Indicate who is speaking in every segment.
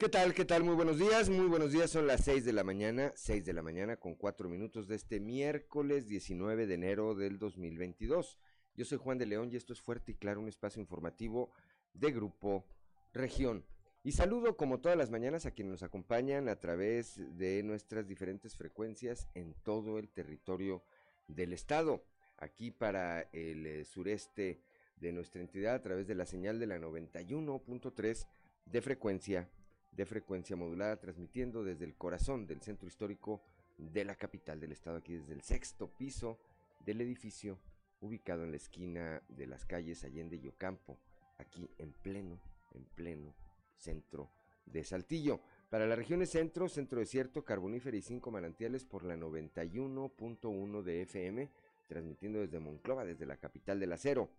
Speaker 1: ¿Qué tal? ¿Qué tal? Muy buenos días, muy buenos días. Son las 6 de la mañana, 6 de la mañana con 4 minutos de este miércoles 19 de enero del 2022. Yo soy Juan de León y esto es Fuerte y Claro, un espacio informativo de Grupo Región. Y saludo como todas las mañanas a quienes nos acompañan a través de nuestras diferentes frecuencias en todo el territorio del estado. Aquí para el eh, sureste de nuestra entidad a través de la señal de la 91.3 de frecuencia de frecuencia modulada, transmitiendo desde el corazón del centro histórico de la capital del estado, aquí desde el sexto piso del edificio, ubicado en la esquina de las calles Allende y Ocampo, aquí en pleno, en pleno centro de Saltillo. Para las regiones centro, centro desierto, carbonífera y cinco manantiales por la 91.1 de FM, transmitiendo desde Monclova, desde la capital del acero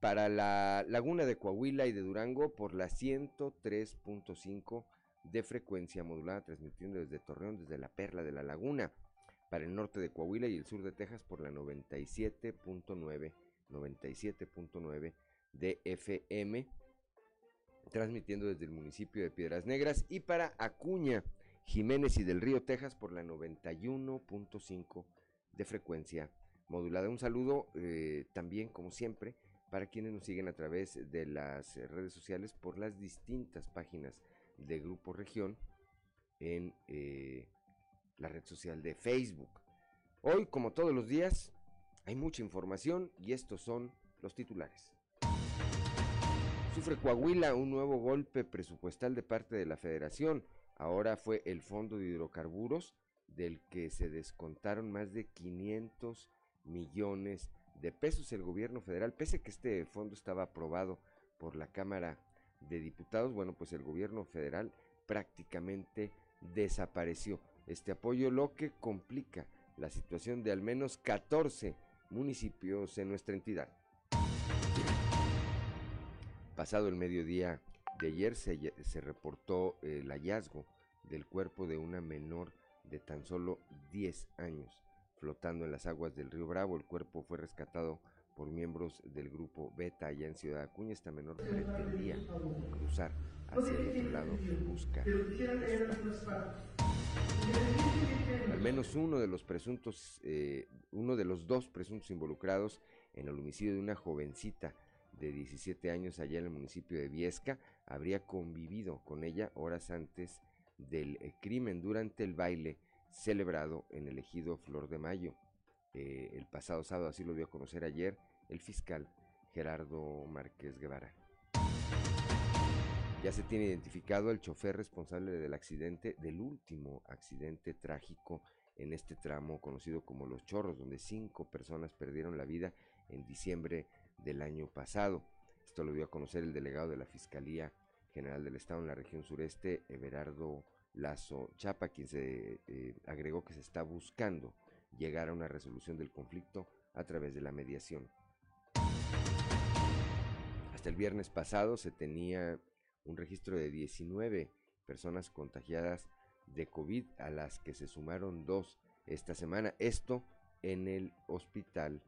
Speaker 1: para la laguna de Coahuila y de Durango por la 103.5 de frecuencia modulada, transmitiendo desde Torreón, desde la Perla de la Laguna, para el norte de Coahuila y el sur de Texas por la 97.9, 97.9 de FM, transmitiendo desde el municipio de Piedras Negras y para Acuña, Jiménez y del Río, Texas por la 91.5 de frecuencia modulada. Un saludo eh, también, como siempre, para quienes nos siguen a través de las eh, redes sociales por las distintas páginas de Grupo Región en eh, la red social de Facebook. Hoy, como todos los días, hay mucha información y estos son los titulares. Sufre Coahuila un nuevo golpe presupuestal de parte de la federación. Ahora fue el Fondo de Hidrocarburos del que se descontaron más de 500 millones de pesos el gobierno federal, pese que este fondo estaba aprobado por la Cámara de Diputados, bueno, pues el gobierno federal prácticamente desapareció este apoyo, lo que complica la situación de al menos 14 municipios en nuestra entidad. Pasado el mediodía de ayer se, se reportó el hallazgo del cuerpo de una menor de tan solo 10 años flotando en las aguas del río Bravo. El cuerpo fue rescatado por miembros del grupo Beta allá en Ciudad Acuña. Esta menor pretendía cruzar hacia el otro lado en busca. Al menos uno de los presuntos, eh, uno de los dos presuntos involucrados en el homicidio de una jovencita de 17 años allá en el municipio de Viesca habría convivido con ella horas antes del eh, crimen durante el baile celebrado en el ejido Flor de Mayo. Eh, el pasado sábado, así lo dio a conocer ayer el fiscal Gerardo Márquez Guevara. Ya se tiene identificado el chofer responsable del accidente, del último accidente trágico en este tramo conocido como Los Chorros, donde cinco personas perdieron la vida en diciembre del año pasado. Esto lo dio a conocer el delegado de la Fiscalía General del Estado en la región sureste, Everardo Lazo Chapa, quien se eh, agregó que se está buscando llegar a una resolución del conflicto a través de la mediación. Hasta el viernes pasado se tenía un registro de 19 personas contagiadas de COVID, a las que se sumaron dos esta semana. Esto en el hospital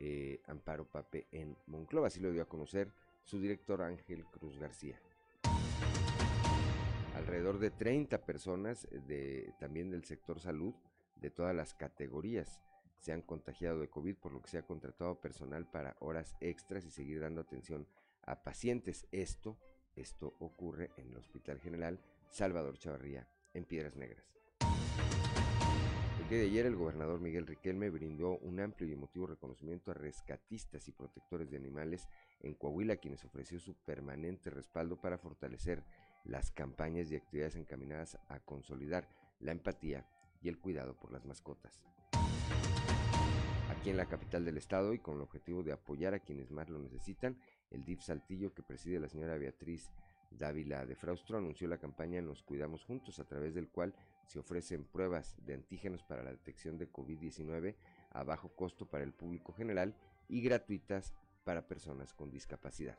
Speaker 1: eh, Amparo Pape en Monclova, así lo dio a conocer su director Ángel Cruz García. Alrededor de 30 personas eh, de, también del sector salud, de todas las categorías, se han contagiado de COVID, por lo que se ha contratado personal para horas extras y seguir dando atención a pacientes. Esto, esto ocurre en el Hospital General Salvador Chavarría, en Piedras Negras. El día de ayer el gobernador Miguel Riquelme brindó un amplio y emotivo reconocimiento a rescatistas y protectores de animales en Coahuila, quienes ofreció su permanente respaldo para fortalecer las campañas y actividades encaminadas a consolidar la empatía y el cuidado por las mascotas. Aquí en la capital del estado y con el objetivo de apoyar a quienes más lo necesitan, el DIF Saltillo que preside la señora Beatriz Dávila de Fraustro anunció la campaña Nos Cuidamos Juntos, a través del cual se ofrecen pruebas de antígenos para la detección de COVID-19 a bajo costo para el público general y gratuitas para personas con discapacidad.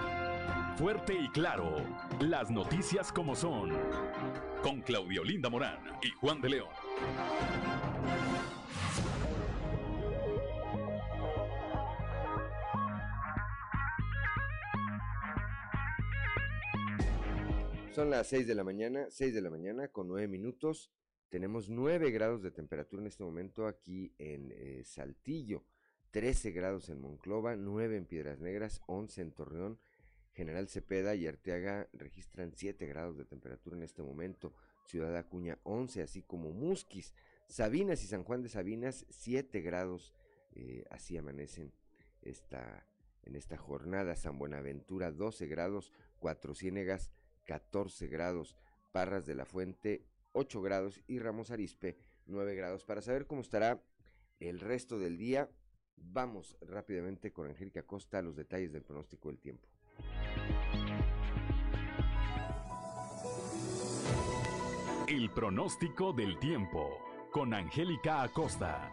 Speaker 2: Fuerte y Claro. Las noticias como son. Con Claudio Linda Morán y Juan de León.
Speaker 1: Son las 6 de la mañana, 6 de la mañana con 9 minutos. Tenemos 9 grados de temperatura en este momento aquí en eh, Saltillo, 13 grados en Monclova, 9 en Piedras Negras, 11 en Torreón. General Cepeda y Arteaga registran 7 grados de temperatura en este momento. Ciudad Acuña 11, así como Musquis. Sabinas y San Juan de Sabinas 7 grados. eh, así amanecen esta, en esta jornada. San Buenaventura 12 grados. Cuatro Ciénegas 14 grados, Parras de la Fuente 8 grados y Ramos Arispe 9 grados. Para saber cómo estará el resto del día, vamos rápidamente con Angélica Costa a los detalles del pronóstico del tiempo.
Speaker 2: El pronóstico del tiempo. Con Angélica Acosta.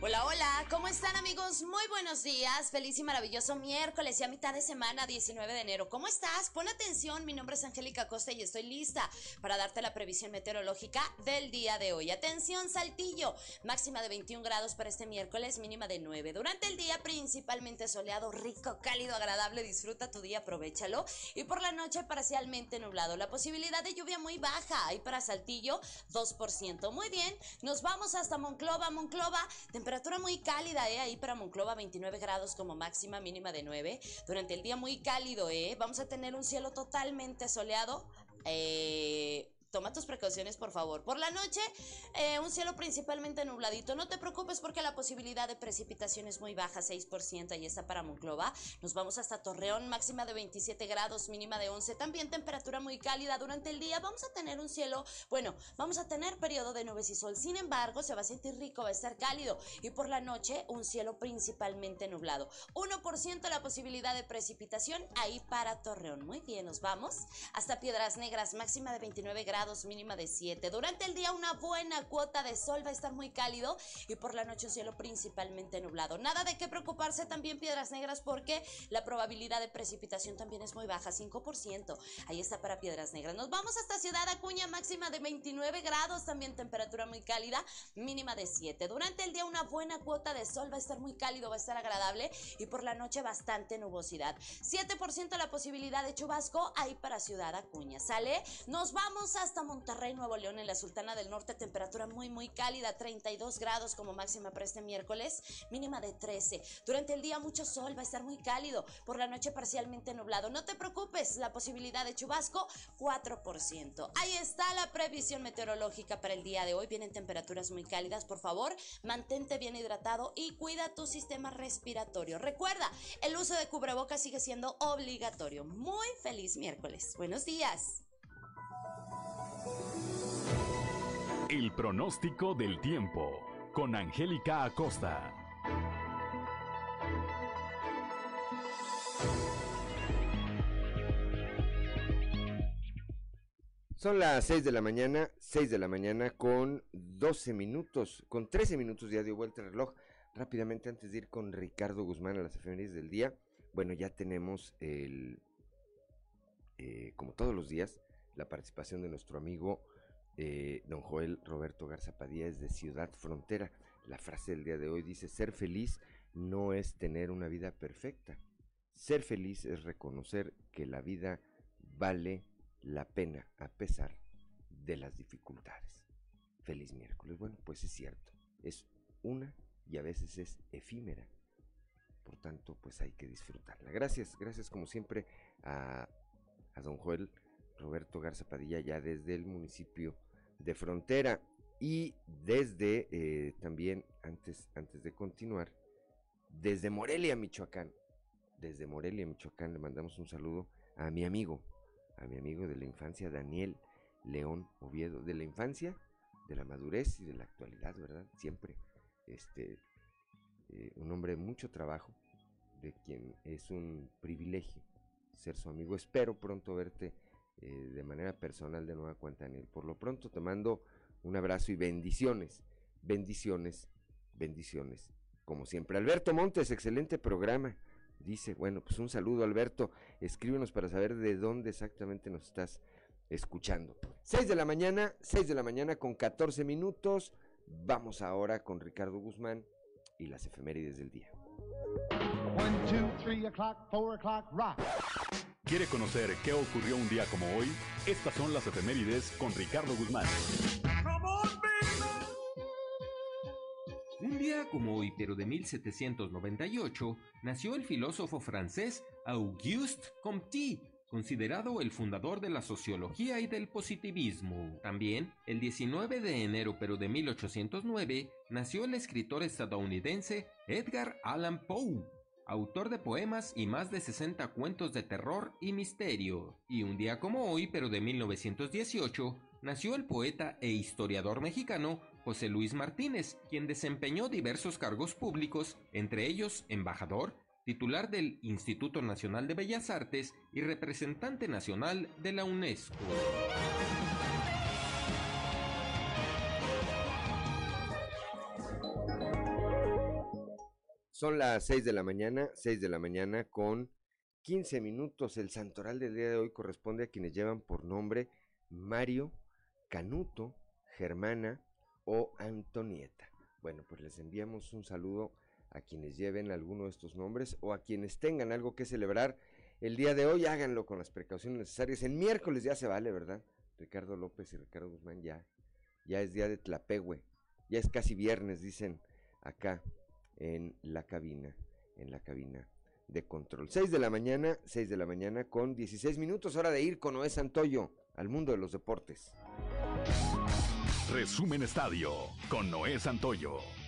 Speaker 3: Hola, hola, ¿cómo están amigos? Muy buenos días, feliz y maravilloso miércoles y a mitad de semana 19 de enero. ¿Cómo estás? Pon atención, mi nombre es Angélica Costa y estoy lista para darte la previsión meteorológica del día de hoy. Atención, Saltillo, máxima de 21 grados para este miércoles, mínima de 9. Durante el día principalmente soleado, rico, cálido, agradable, disfruta tu día, aprovechalo. Y por la noche parcialmente nublado. La posibilidad de lluvia muy baja, ahí para Saltillo 2%. Muy bien, nos vamos hasta Monclova, Monclova, temperatura muy cálida, ¿eh? Ahí para Monclova 29 grados como máxima, mínima de 9. Durante el día muy cálido, ¿eh? Vamos a tener un cielo totalmente soleado. Eh, Toma tus precauciones, por favor. Por la noche, eh, un cielo principalmente nubladito. No te preocupes porque la posibilidad de precipitación es muy baja, 6%. Ahí está para Monclova. Nos vamos hasta Torreón, máxima de 27 grados, mínima de 11. También temperatura muy cálida durante el día. Vamos a tener un cielo, bueno, vamos a tener periodo de nubes y sol. Sin embargo, se va a sentir rico, va a estar cálido. Y por la noche, un cielo principalmente nublado. 1% la posibilidad de precipitación ahí para Torreón. Muy bien, nos vamos hasta Piedras Negras, máxima de 29 grados mínima de 7. Durante el día una buena cuota de sol va a estar muy cálido y por la noche un cielo principalmente nublado. Nada de qué preocuparse también Piedras Negras porque la probabilidad de precipitación también es muy baja, 5%. Ahí está para Piedras Negras. Nos vamos hasta Ciudad Acuña, máxima de 29 grados, también temperatura muy cálida, mínima de 7. Durante el día una buena cuota de sol va a estar muy cálido, va a estar agradable y por la noche bastante nubosidad. 7% la posibilidad de chubasco ahí para Ciudad Acuña. ¿Sale? Nos vamos hasta Monterrey, Nuevo León, en la Sultana del Norte, temperatura muy, muy cálida, 32 grados como máxima para este miércoles, mínima de 13. Durante el día mucho sol, va a estar muy cálido, por la noche parcialmente nublado. No te preocupes, la posibilidad de chubasco, 4%. Ahí está la previsión meteorológica para el día de hoy. Vienen temperaturas muy cálidas, por favor, mantente bien hidratado y cuida tu sistema respiratorio. Recuerda, el uso de cubrebocas sigue siendo obligatorio. Muy feliz miércoles. Buenos días.
Speaker 2: El pronóstico del tiempo. Con Angélica Acosta.
Speaker 1: Son las 6 de la mañana, 6 de la mañana con 12 minutos, con 13 minutos ya dio vuelta el reloj. Rápidamente antes de ir con Ricardo Guzmán a las efemérides del día, bueno, ya tenemos el, eh, como todos los días, la participación de nuestro amigo eh, don Joel Roberto Garza es de Ciudad Frontera. La frase del día de hoy dice, ser feliz no es tener una vida perfecta. Ser feliz es reconocer que la vida vale la pena a pesar de las dificultades. Feliz miércoles. Bueno, pues es cierto. Es una y a veces es efímera. Por tanto, pues hay que disfrutarla. Gracias, gracias como siempre a, a don Joel Roberto Garza Padilla ya desde el municipio de Frontera. Y desde eh, también antes antes de continuar desde Morelia Michoacán. Desde Morelia Michoacán le mandamos un saludo a mi amigo a mi amigo de la infancia Daniel León Oviedo. De la infancia de la madurez y de la actualidad verdad siempre este eh, un hombre de mucho trabajo de quien es un privilegio ser su amigo. Espero pronto verte eh, de manera personal de nueva cuenta, Daniel. Por lo pronto te mando un abrazo y bendiciones, bendiciones, bendiciones. Como siempre, Alberto Montes, excelente programa. Dice, bueno, pues un saludo Alberto, escríbenos para saber de dónde exactamente nos estás escuchando. 6 de la mañana, 6 de la mañana con 14 minutos. Vamos ahora con Ricardo Guzmán y las efemérides del día.
Speaker 2: ¿Quiere conocer qué ocurrió un día como hoy? Estas son las efemérides con Ricardo Guzmán.
Speaker 4: Un día como hoy, pero de 1798, nació el filósofo francés Auguste Comte, considerado el fundador de la sociología y del positivismo. También, el 19 de enero pero de 1809, nació el escritor estadounidense Edgar Allan Poe, autor de poemas y más de 60 cuentos de terror y misterio. Y un día como hoy, pero de 1918, nació el poeta e historiador mexicano José Luis Martínez, quien desempeñó diversos cargos públicos, entre ellos embajador, titular del Instituto Nacional de Bellas Artes y representante nacional de la UNESCO.
Speaker 1: Son las 6 de la mañana, 6 de la mañana con 15 minutos. El santoral del día de hoy corresponde a quienes llevan por nombre Mario, Canuto, Germana, o Antonieta. Bueno, pues les enviamos un saludo a quienes lleven alguno de estos nombres o a quienes tengan algo que celebrar el día de hoy, háganlo con las precauciones necesarias. En miércoles ya se vale, ¿verdad? Ricardo López y Ricardo Guzmán ya, ya es día de Tlapehue, ya es casi viernes, dicen acá en la cabina, en la cabina de control. 6 de la mañana, 6 de la mañana con 16 minutos, hora de ir con Noé Santoyo al mundo de los deportes.
Speaker 2: Resumen Estadio con Noé Santoyo.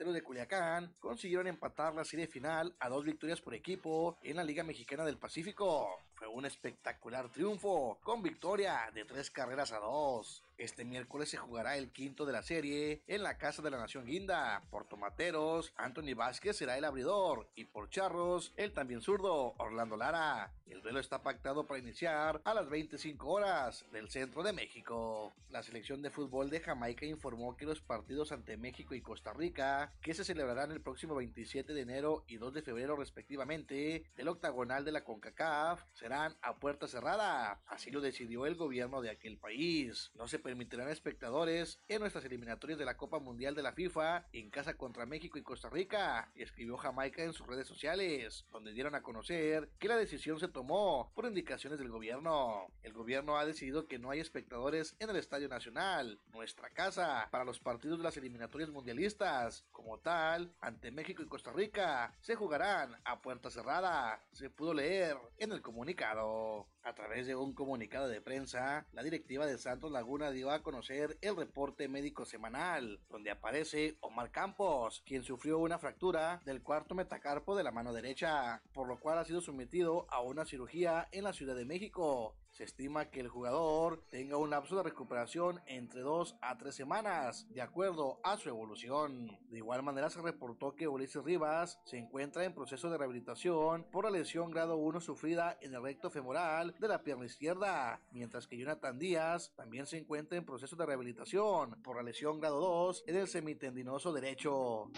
Speaker 5: De Culiacán consiguieron empatar la serie final a dos victorias por equipo en la Liga Mexicana del Pacífico. Fue un espectacular triunfo con victoria de tres carreras a dos. Este miércoles se jugará el quinto de la serie en la Casa de la Nación Guinda. Por Tomateros, Anthony Vázquez será el abridor y por Charros, el también zurdo Orlando Lara. El duelo está pactado para iniciar a las 25 horas del centro de México. La selección de fútbol de Jamaica informó que los partidos ante México y Costa Rica, que se celebrarán el próximo 27 de enero y 2 de febrero respectivamente, del octagonal de la CONCACAF, serán a puerta cerrada. Así lo decidió el gobierno de aquel país. No se permitirán espectadores en nuestras eliminatorias de la Copa Mundial de la FIFA en casa contra México y Costa Rica, escribió Jamaica en sus redes sociales, donde dieron a conocer que la decisión se tomó por indicaciones del gobierno. El gobierno ha decidido que no hay espectadores en el Estadio Nacional, nuestra casa, para los partidos de las eliminatorias mundialistas. Como tal, ante México y Costa Rica, se jugarán a puerta cerrada, se pudo leer en el comunicado. A través de un comunicado de prensa, la directiva de Santos Laguna dio a conocer el reporte médico semanal, donde aparece Omar Campos, quien sufrió una fractura del cuarto metacarpo de la mano derecha, por lo cual ha sido sometido a una cirugía en la Ciudad de México. Se estima que el jugador tenga un lapso de recuperación entre 2 a 3 semanas, de acuerdo a su evolución. De igual manera se reportó que Ulises Rivas se encuentra en proceso de rehabilitación por la lesión grado 1 sufrida en el recto femoral de la pierna izquierda, mientras que Jonathan Díaz también se encuentra en proceso de rehabilitación por la lesión grado 2 en el semitendinoso derecho.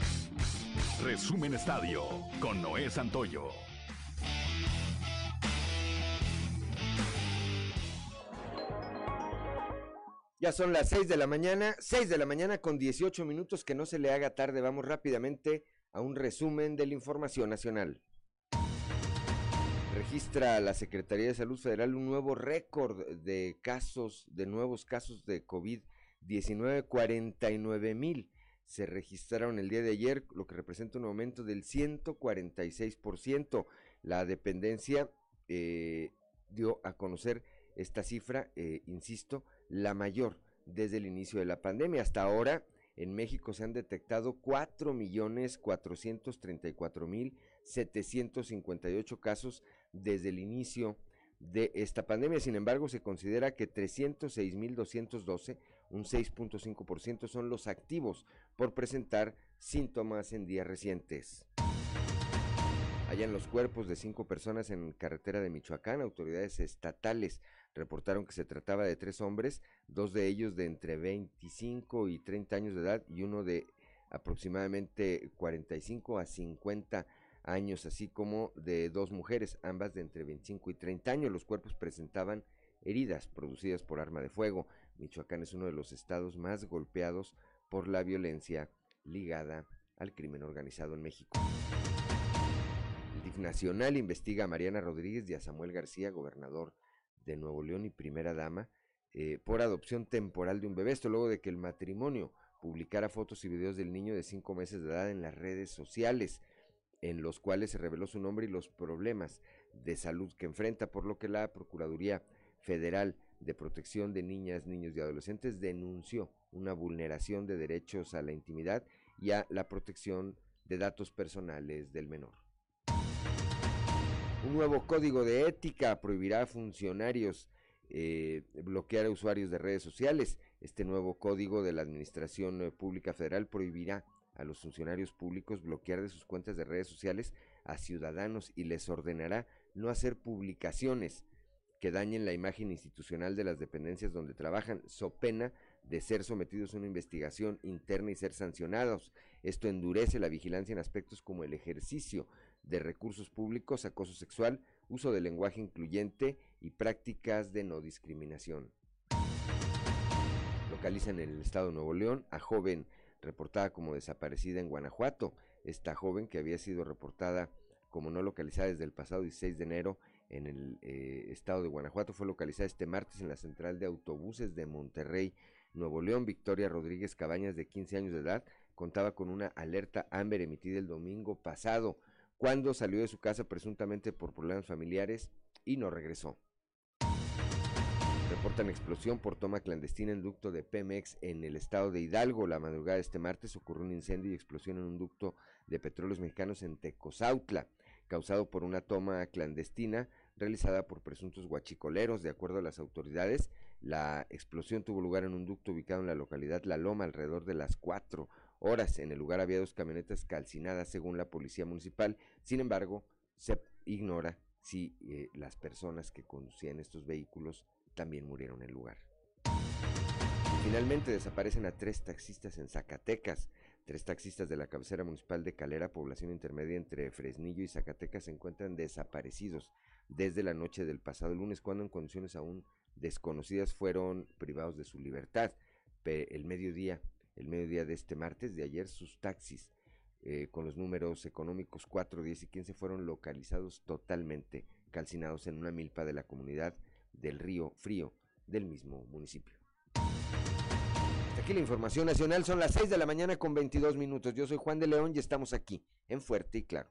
Speaker 2: Resumen Estadio con Noé Santoyo.
Speaker 1: Ya son las 6 de la mañana, 6 de la mañana con 18 minutos, que no se le haga tarde. Vamos rápidamente a un resumen de la información nacional. Registra la Secretaría de Salud Federal un nuevo récord de casos, de nuevos casos de COVID-19, 49 mil se registraron el día de ayer, lo que representa un aumento del 146%. La dependencia eh, dio a conocer esta cifra, eh, insisto, la mayor desde el inicio de la pandemia. Hasta ahora, en México se han detectado 4.434.758 casos desde el inicio de esta pandemia. Sin embargo, se considera que 306.212 un 6.5% son los activos por presentar síntomas en días recientes. Hallan los cuerpos de cinco personas en carretera de Michoacán. Autoridades estatales reportaron que se trataba de tres hombres, dos de ellos de entre 25 y 30 años de edad y uno de aproximadamente 45 a 50 años, así como de dos mujeres, ambas de entre 25 y 30 años. Los cuerpos presentaban heridas producidas por arma de fuego. Michoacán es uno de los estados más golpeados por la violencia ligada al crimen organizado en México. El DIF Nacional investiga a Mariana Rodríguez y a Samuel García, gobernador de Nuevo León y primera dama, eh, por adopción temporal de un bebé. Esto luego de que el matrimonio publicara fotos y videos del niño de cinco meses de edad en las redes sociales, en los cuales se reveló su nombre y los problemas de salud que enfrenta, por lo que la Procuraduría Federal de Protección de Niñas, Niños y Adolescentes denunció una vulneración de derechos a la intimidad y a la protección de datos personales del menor. Un nuevo código de ética prohibirá a funcionarios eh, bloquear a usuarios de redes sociales. Este nuevo código de la Administración eh, Pública Federal prohibirá a los funcionarios públicos bloquear de sus cuentas de redes sociales a ciudadanos y les ordenará no hacer publicaciones que dañen la imagen institucional de las dependencias donde trabajan, so pena de ser sometidos a una investigación interna y ser sancionados. Esto endurece la vigilancia en aspectos como el ejercicio de recursos públicos, acoso sexual, uso del lenguaje incluyente y prácticas de no discriminación. Localizan en el estado de Nuevo León a joven reportada como desaparecida en Guanajuato. Esta joven que había sido reportada como no localizada desde el pasado 16 de enero en el eh, estado de Guanajuato fue localizada este martes en la central de autobuses de Monterrey, Nuevo León. Victoria Rodríguez Cabañas, de 15 años de edad, contaba con una alerta Amber emitida el domingo pasado, cuando salió de su casa presuntamente por problemas familiares y no regresó. Reportan explosión por toma clandestina en ducto de Pemex en el estado de Hidalgo. La madrugada de este martes ocurrió un incendio y explosión en un ducto de petróleos mexicanos en Tecozautla, causado por una toma clandestina realizada por presuntos guachicoleros. De acuerdo a las autoridades, la explosión tuvo lugar en un ducto ubicado en la localidad La Loma alrededor de las 4 horas. En el lugar había dos camionetas calcinadas según la policía municipal. Sin embargo, se ignora si eh, las personas que conducían estos vehículos también murieron en el lugar. finalmente desaparecen a tres taxistas en Zacatecas. Tres taxistas de la cabecera municipal de Calera, población intermedia entre Fresnillo y Zacatecas, se encuentran desaparecidos desde la noche del pasado lunes, cuando en condiciones aún desconocidas fueron privados de su libertad. El mediodía, el mediodía de este martes de ayer, sus taxis eh, con los números económicos 4, 10 y 15 fueron localizados totalmente calcinados en una milpa de la comunidad del río Frío del mismo municipio. Hasta aquí la información nacional, son las 6 de la mañana con 22 minutos. Yo soy Juan de León y estamos aquí en Fuerte y Claro.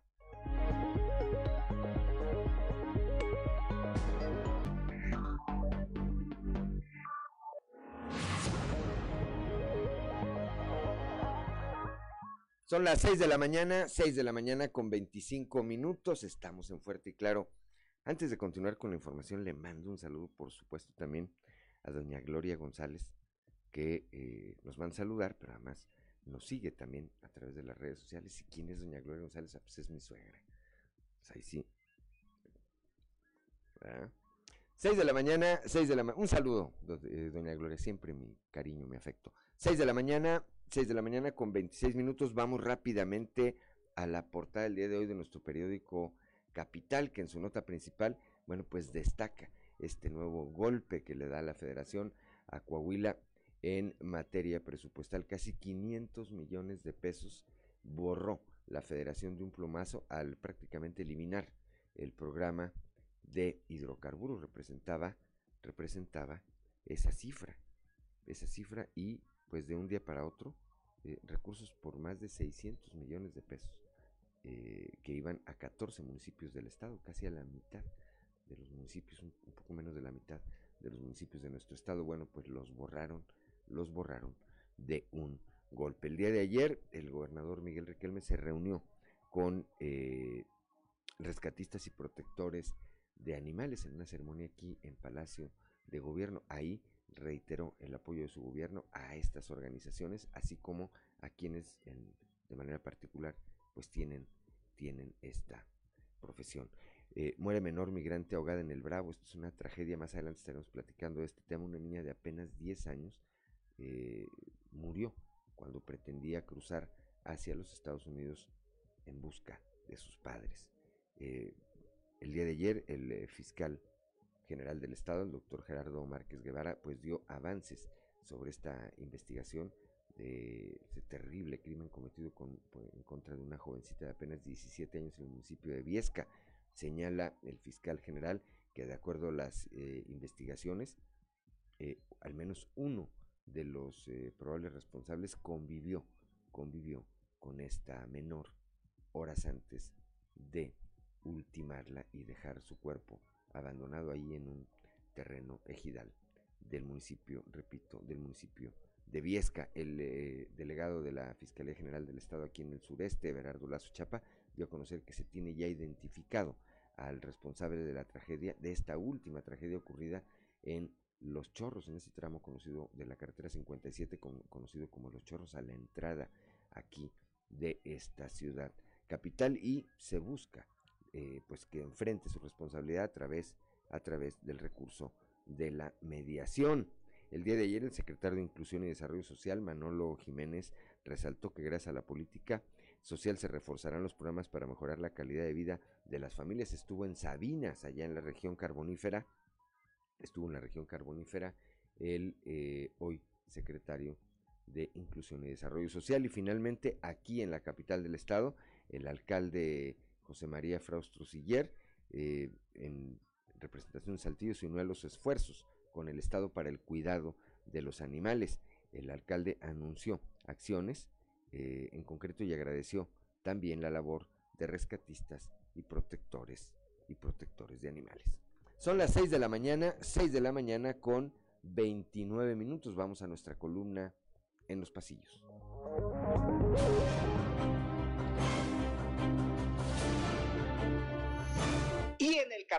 Speaker 1: Son las 6 de la mañana, 6 de la mañana con 25 minutos. Estamos en Fuerte y Claro. Antes de continuar con la información, le mando un saludo, por supuesto, también a doña Gloria González, que eh, nos van a saludar, pero además nos sigue también a través de las redes sociales. ¿Y quién es doña Gloria González? Ah, pues es mi suegra. Pues ahí sí. 6 de la mañana, 6 de la mañana. Un saludo, eh, doña Gloria, siempre mi cariño, mi afecto. 6 de la mañana, 6 de la mañana con 26 minutos. Vamos rápidamente a la portada del día de hoy de nuestro periódico Capital, que en su nota principal, bueno, pues destaca este nuevo golpe que le da la federación a Coahuila en materia presupuestal. Casi 500 millones de pesos borró la federación de un plumazo al prácticamente eliminar el programa de hidrocarburos. Representaba, representaba esa cifra, esa cifra y pues de un día para otro, eh, recursos por más de 600 millones de pesos eh, que iban a 14 municipios del estado, casi a la mitad de los municipios, un, poco menos de la mitad de los municipios de nuestro estado. Bueno, pues los borraron, los borraron de un golpe. El día de ayer, el gobernador Miguel Riquelme se reunió con eh, rescatistas y protectores de animales en una ceremonia aquí en Palacio de Gobierno. Ahí reiteró el apoyo de su gobierno a estas organizaciones, así como a quienes de manera particular pues tienen, tienen esta profesión. Eh, muere menor migrante ahogada en el Bravo. Esto es una tragedia. Más adelante estaremos platicando de este tema. Una niña de apenas 10 años eh, murió cuando pretendía cruzar hacia los Estados Unidos en busca de sus padres. Eh, el día de ayer, el fiscal general del Estado, el doctor Gerardo Márquez Guevara, pues dio avances sobre esta investigación de ese terrible crimen cometido pues, en contra de una jovencita de apenas 17 años en el municipio de Viesca. Señala el fiscal general que de acuerdo a las eh, investigaciones, eh, al menos uno de los eh, probables responsables convivió, convivió con esta menor horas antes de ultimarla y dejar su cuerpo abandonado ahí en un terreno ejidal del municipio, repito, del municipio de Viesca. El delegado de la Fiscalía General del Estado aquí en el sureste, Berardo Lazo Chapa, dio a conocer que se tiene ya identificado al responsable de la tragedia, de esta última tragedia ocurrida en Los Chorros, en ese tramo conocido de la carretera 57, conocido como Los Chorros, a la entrada aquí de esta ciudad capital y se busca eh, pues que enfrente su responsabilidad a través, a través del recurso de la mediación. El día de ayer el secretario de Inclusión y Desarrollo Social, Manolo Jiménez, resaltó que gracias a la política social se reforzarán los programas para mejorar la calidad de vida de las familias. Estuvo en Sabinas, allá en la región carbonífera, estuvo en la región carbonífera el eh, hoy secretario de Inclusión y Desarrollo Social. Y finalmente, aquí en la capital del estado, el alcalde José María Fraustro Siller, eh, en representación de Saltillo, se unió a los esfuerzos con el Estado para el cuidado de los animales. El alcalde anunció acciones eh, en concreto y agradeció también la labor de rescatistas y protectores y protectores de animales. Son las 6 de la mañana, 6 de la mañana con 29 minutos. Vamos a nuestra columna en los pasillos.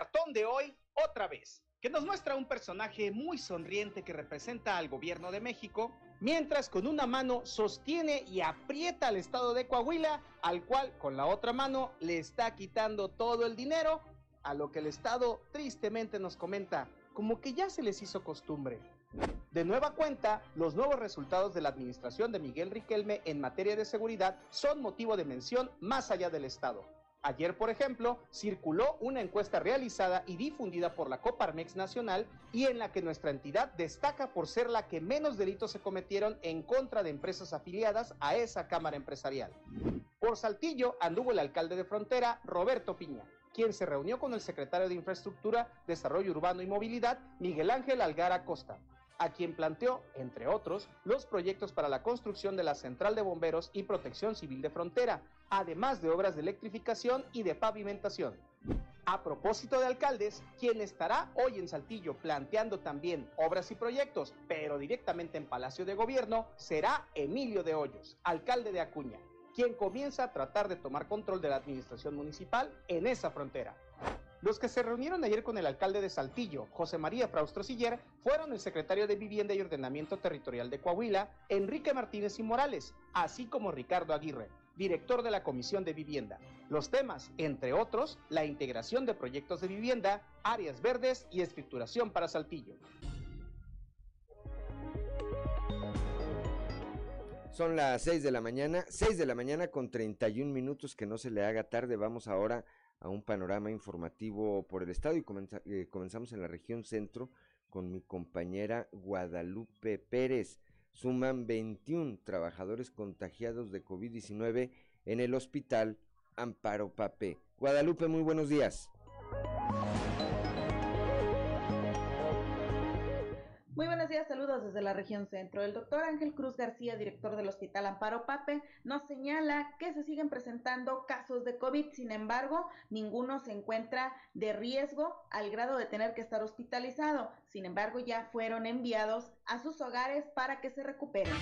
Speaker 6: Cartón de hoy, otra vez, que nos muestra un personaje muy sonriente que representa al gobierno de México, mientras con una mano sostiene y aprieta al estado de Coahuila, al cual con la otra mano le está quitando todo el dinero, a lo que el estado tristemente nos comenta, como que ya se les hizo costumbre. De nueva cuenta, los nuevos resultados de la administración de Miguel Riquelme en materia de seguridad son motivo de mención más allá del Estado. Ayer, por ejemplo, circuló una encuesta realizada y difundida por la Coparmex Nacional y en la que nuestra entidad destaca por ser la que menos delitos se cometieron en contra de empresas afiliadas a esa Cámara Empresarial. Por Saltillo anduvo el alcalde de Frontera, Roberto Piña, quien se reunió con el secretario de Infraestructura, Desarrollo Urbano y Movilidad, Miguel Ángel Algara Costa a quien planteó, entre otros, los proyectos para la construcción de la Central de Bomberos y Protección Civil de Frontera, además de obras de electrificación y de pavimentación. A propósito de alcaldes, quien estará hoy en Saltillo planteando también obras y proyectos, pero directamente en Palacio de Gobierno, será Emilio de Hoyos, alcalde de Acuña, quien comienza a tratar de tomar control de la administración municipal en esa frontera. Los que se reunieron ayer con el alcalde de Saltillo, José María Fraustro Siller, fueron el secretario de Vivienda y Ordenamiento Territorial de Coahuila, Enrique Martínez y Morales, así como Ricardo Aguirre, director de la Comisión de Vivienda. Los temas, entre otros, la integración de proyectos de vivienda, áreas verdes y escrituración para Saltillo.
Speaker 1: Son las 6 de la mañana, 6 de la mañana con 31 minutos, que no se le haga tarde. Vamos ahora a un panorama informativo por el estado y eh, comenzamos en la región centro con mi compañera Guadalupe Pérez. Suman 21 trabajadores contagiados de COVID-19 en el hospital Amparo Papé. Guadalupe, muy buenos días.
Speaker 7: Muy buenos días, saludos desde la región centro. El doctor Ángel Cruz García, director del Hospital Amparo Pape, nos señala que se siguen presentando casos de COVID, sin embargo, ninguno se encuentra de riesgo al grado de tener que estar hospitalizado. Sin embargo, ya fueron enviados a sus hogares para que se recuperen.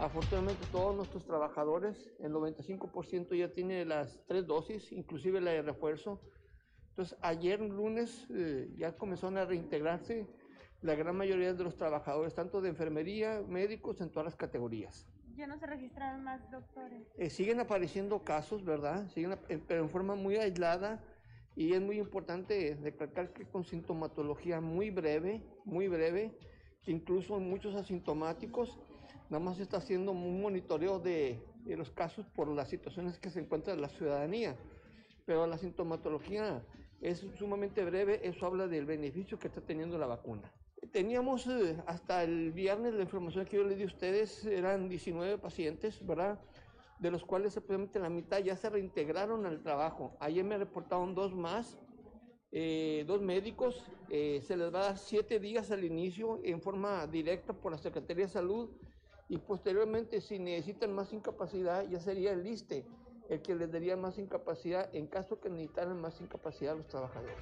Speaker 8: Afortunadamente todos nuestros trabajadores, el 95% ya tiene las tres dosis, inclusive la de refuerzo. Entonces, ayer lunes eh, ya comenzaron a reintegrarse la gran mayoría de los trabajadores, tanto de enfermería, médicos, en todas las categorías.
Speaker 9: Ya no se registraron más doctores.
Speaker 8: Eh, siguen apareciendo casos, ¿verdad? Siguen, pero en forma muy aislada y es muy importante recalcar que con sintomatología muy breve, muy breve, incluso muchos asintomáticos, nada más se está haciendo un monitoreo de, de los casos por las situaciones que se encuentra la ciudadanía, pero la sintomatología es sumamente breve, eso habla del beneficio que está teniendo la vacuna. Teníamos eh, hasta el viernes la información que yo les di a ustedes, eran 19 pacientes, ¿verdad? De los cuales simplemente la mitad ya se reintegraron al trabajo. Ayer me reportaron dos más, eh, dos médicos, eh, se les va a dar siete días al inicio en forma directa por la Secretaría de Salud y posteriormente si necesitan más incapacidad ya sería el ISTE el que les daría más incapacidad en caso que necesitaran más incapacidad a los trabajadores.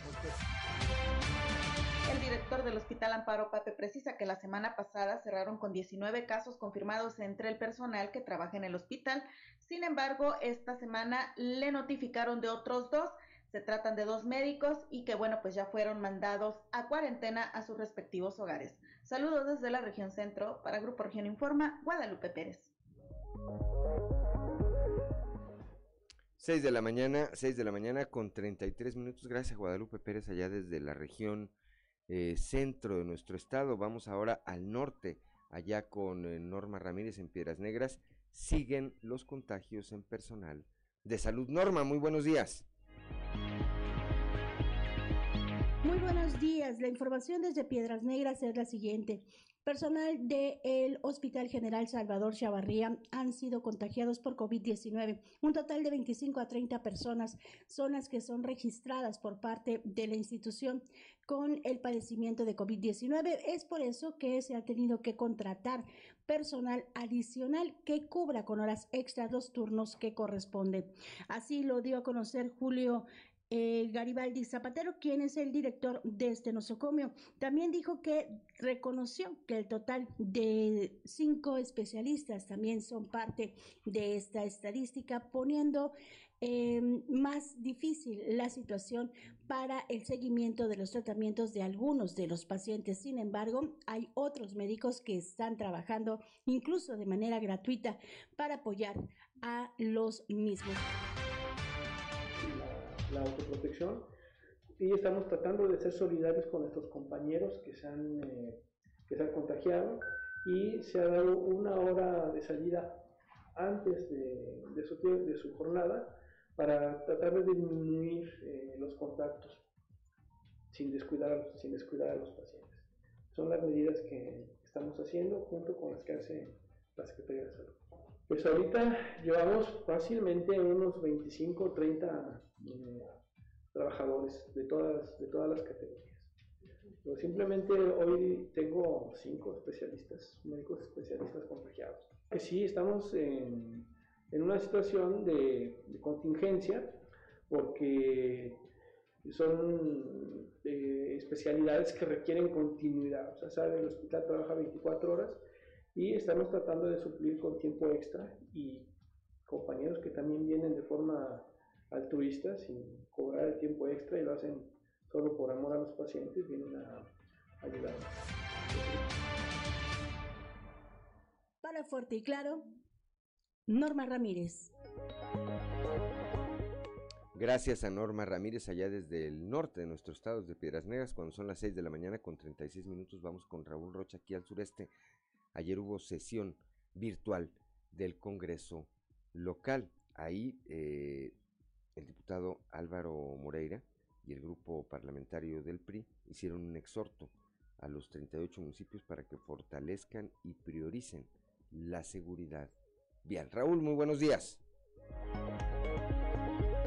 Speaker 7: El director del Hospital Amparo Pape precisa que la semana pasada cerraron con 19 casos confirmados entre el personal que trabaja en el hospital. Sin embargo, esta semana le notificaron de otros dos. Se tratan de dos médicos y que bueno, pues ya fueron mandados a cuarentena a sus respectivos hogares. Saludos desde la región centro. Para Grupo Región Informa, Guadalupe Pérez.
Speaker 1: 6 de la mañana, 6 de la mañana con 33 minutos. Gracias Guadalupe Pérez allá desde la región eh, centro de nuestro estado. Vamos ahora al norte, allá con eh, Norma Ramírez en Piedras Negras. Siguen los contagios en personal de salud. Norma, muy buenos días.
Speaker 10: Muy buenos días. La información desde Piedras Negras es la siguiente. Personal del Hospital General Salvador Chavarría han sido contagiados por COVID-19. Un total de 25 a 30 personas son las que son registradas por parte de la institución con el padecimiento de COVID-19. Es por eso que se ha tenido que contratar personal adicional que cubra con horas extras los turnos que corresponden. Así lo dio a conocer Julio eh, Garibaldi Zapatero, quien es el director de este nosocomio. También dijo que reconoció que el total de cinco especialistas también son parte de esta estadística, poniendo eh, más difícil la situación para el seguimiento de los tratamientos de algunos de los pacientes. Sin embargo, hay otros médicos que están trabajando incluso de manera gratuita para apoyar a los mismos
Speaker 11: la autoprotección y estamos tratando de ser solidarios con nuestros compañeros que se han, eh, que se han contagiado y se ha dado una hora de salida antes de, de, su, de su, jornada para tratar de disminuir eh, los contactos sin descuidar, sin descuidar a los pacientes. Son las medidas que estamos haciendo junto con las que hace la Secretaría de Salud. Pues ahorita llevamos fácilmente unos 25 o 30 trabajadores de todas, de todas las categorías. Pero simplemente hoy tengo cinco especialistas, médicos especialistas contagiados. Que sí, estamos en, en una situación de, de, contingencia porque son eh, especialidades que requieren continuidad. O sea, sabe, el hospital trabaja 24 horas y estamos tratando de suplir con tiempo extra y compañeros que también vienen de forma altruistas sin cobrar el tiempo extra y lo hacen solo por amor a los pacientes, vienen a ayudar.
Speaker 10: Para Fuerte y Claro, Norma Ramírez.
Speaker 1: Gracias a Norma Ramírez allá desde el norte de nuestro estado de Piedras Negras, cuando son las 6 de la mañana con 36 minutos, vamos con Raúl Rocha aquí al sureste. Ayer hubo sesión virtual del Congreso local. Ahí eh, el diputado Álvaro Moreira y el grupo parlamentario del PRI hicieron un exhorto a los 38 municipios para que fortalezcan y prioricen la seguridad vial. Raúl, muy buenos días.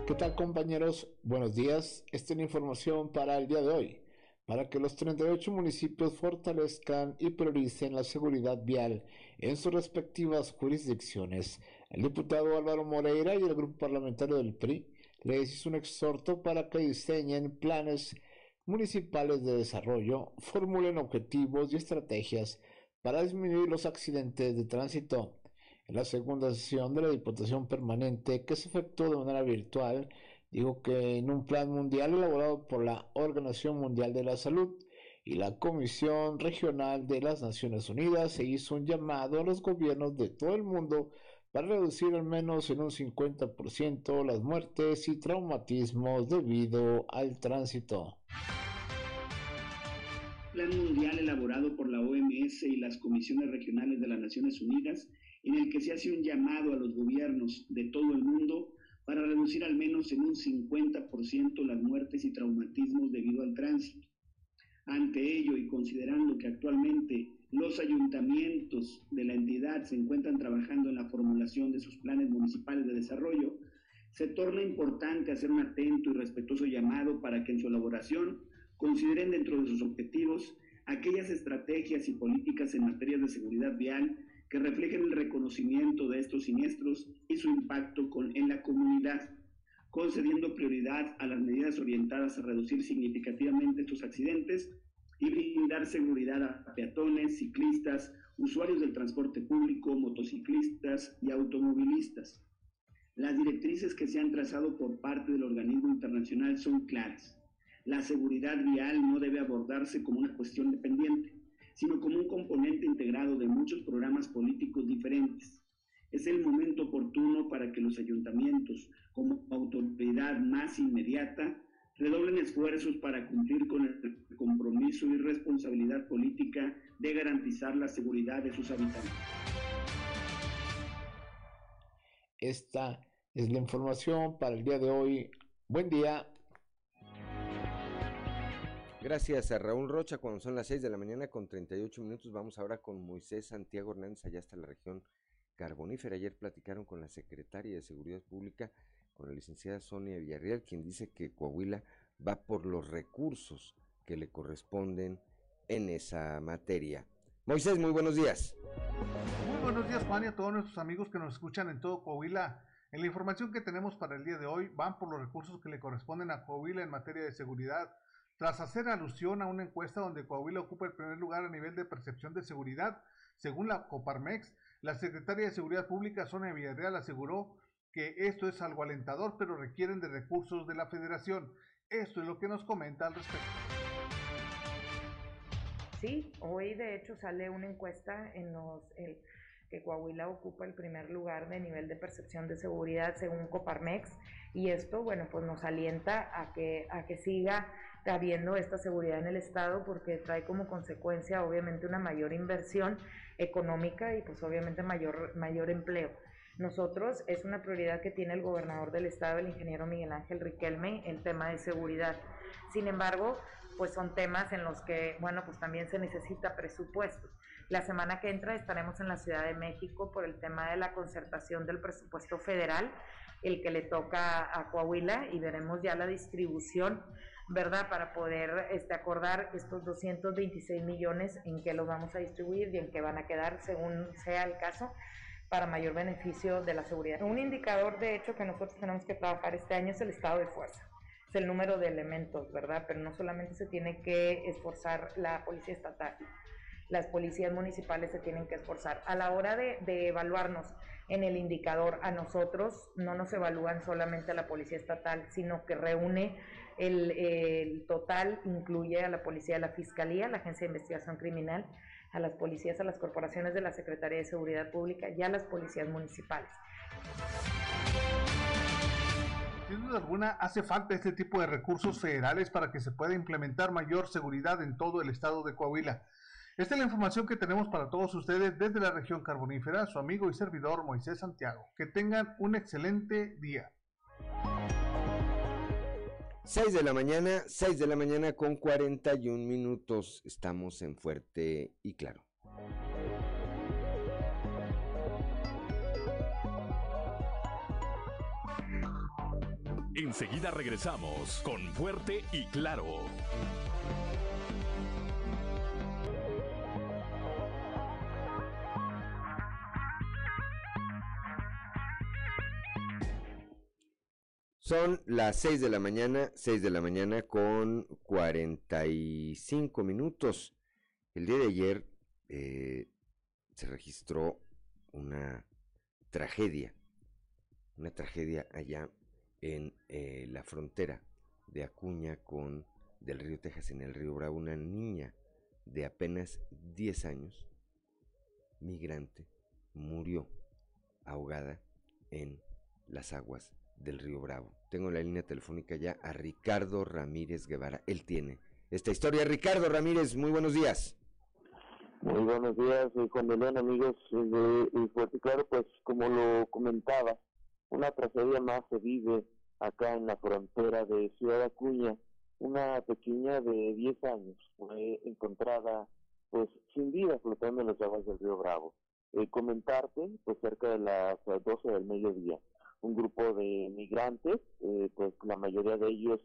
Speaker 12: ¿Qué tal compañeros? Buenos días. Esta es la información para el día de hoy. Para que los 38 municipios fortalezcan y prioricen la seguridad vial en sus respectivas jurisdicciones, el diputado Álvaro Moreira y el grupo parlamentario del PRI les hizo un exhorto para que diseñen planes municipales de desarrollo, formulen objetivos y estrategias para disminuir los accidentes de tránsito. En la segunda sesión de la Diputación Permanente, que se efectuó de manera virtual, dijo que en un plan mundial elaborado por la Organización Mundial de la Salud y la Comisión Regional de las Naciones Unidas se hizo un llamado a los gobiernos de todo el mundo para reducir al menos en un 50% las muertes y traumatismos debido al tránsito.
Speaker 13: Plan mundial elaborado por la OMS y las comisiones regionales de las Naciones Unidas, en el que se hace un llamado a los gobiernos de todo el mundo para reducir al menos en un 50% las muertes y traumatismos debido al tránsito. Ante ello y considerando que actualmente los ayuntamientos de la entidad se encuentran trabajando en la formulación de sus planes municipales de desarrollo, se torna importante hacer un atento y respetuoso llamado para que en su elaboración consideren dentro de sus objetivos aquellas estrategias y políticas en materia de seguridad vial que reflejen el reconocimiento de estos siniestros y su impacto con, en la comunidad, concediendo prioridad a las medidas orientadas a reducir significativamente estos accidentes y brindar seguridad a peatones, ciclistas, usuarios del transporte público, motociclistas y automovilistas. Las directrices que se han trazado por parte del organismo internacional son claras. La seguridad vial no debe abordarse como una cuestión dependiente, sino como un componente integrado de muchos programas políticos diferentes. Es el momento oportuno para que los ayuntamientos, como autoridad más inmediata, redoblen esfuerzos para cumplir con el compromiso y responsabilidad política de garantizar la seguridad de sus habitantes.
Speaker 12: Esta es la información para el día de hoy. Buen día.
Speaker 1: Gracias a Raúl Rocha, cuando son las 6 de la mañana con 38 minutos, vamos ahora con Moisés Santiago Hernández, allá hasta la región carbonífera. Ayer platicaron con la secretaria de Seguridad Pública con la licenciada Sonia Villarreal, quien dice que Coahuila va por los recursos que le corresponden en esa materia. Moisés, muy buenos días.
Speaker 14: Muy buenos días, Juan, y a todos nuestros amigos que nos escuchan en todo Coahuila. En la información que tenemos para el día de hoy, van por los recursos que le corresponden a Coahuila en materia de seguridad. Tras hacer alusión a una encuesta donde Coahuila ocupa el primer lugar a nivel de percepción de seguridad, según la Coparmex, la secretaria de Seguridad Pública, Sonia Villarreal, aseguró que esto es algo alentador, pero requieren de recursos de la federación. Esto es lo que nos comenta al respecto.
Speaker 15: Sí, hoy de hecho sale una encuesta en los que Coahuila ocupa el primer lugar de nivel de percepción de seguridad según Coparmex y esto bueno pues nos alienta a que a que siga habiendo esta seguridad en el estado porque trae como consecuencia obviamente una mayor inversión económica y pues obviamente mayor mayor empleo. Nosotros es una prioridad que tiene el gobernador del estado, el ingeniero Miguel Ángel Riquelme, el tema de seguridad. Sin embargo, pues son temas en los que, bueno, pues también se necesita presupuesto. La semana que entra estaremos en la Ciudad de México por el tema de la concertación del presupuesto federal, el que le toca a Coahuila, y veremos ya la distribución, ¿verdad? Para poder este, acordar estos 226 millones en qué los vamos a distribuir y en qué van a quedar según sea el caso para mayor beneficio de la seguridad. Un indicador, de hecho, que nosotros tenemos que trabajar este año es el estado de fuerza. Es el número de elementos, ¿verdad? Pero no solamente se tiene que esforzar la policía estatal, las policías municipales se tienen que esforzar. A la hora de, evaluarnos en el indicador a nosotros, no nos evalúan solamente a la policía estatal, sino que reúne el, el total, incluye a la policía, a la fiscalía, la agencia de investigación criminal, a las policías, a las corporaciones de la Secretaría de Seguridad Pública y a las policías municipales.
Speaker 14: Sin duda alguna, hace falta este tipo de recursos federales para que se pueda implementar mayor seguridad en todo el estado de Coahuila. Esta es la información que tenemos para todos ustedes desde la región carbonífera, su amigo y servidor Moisés Santiago. Que tengan un excelente día.
Speaker 1: 6 de la mañana, 6 de la mañana con 41 minutos. Estamos en Fuerte y Claro.
Speaker 2: Enseguida regresamos con Fuerte y Claro.
Speaker 1: Son las 6 de la mañana, 6 de la mañana con 45 minutos. El día de ayer eh, se registró una tragedia, una tragedia allá en eh, la frontera de Acuña con del río Texas en el río Bravo, una niña de apenas 10 años, migrante, murió ahogada en las aguas del río Bravo. Tengo la línea telefónica ya a Ricardo Ramírez Guevara. Él tiene esta historia. Ricardo Ramírez, muy buenos días.
Speaker 16: Muy buenos días, soy Juan de León, amigos de, y Claro, pues como lo comentaba, una tragedia más se vive acá en la frontera de Ciudad Acuña. Una pequeña de 10 años fue encontrada pues sin vida flotando en las aguas del río Bravo. Eh, comentarte, pues cerca de las 12 del mediodía, un grupo de migrantes, eh, pues la mayoría de ellos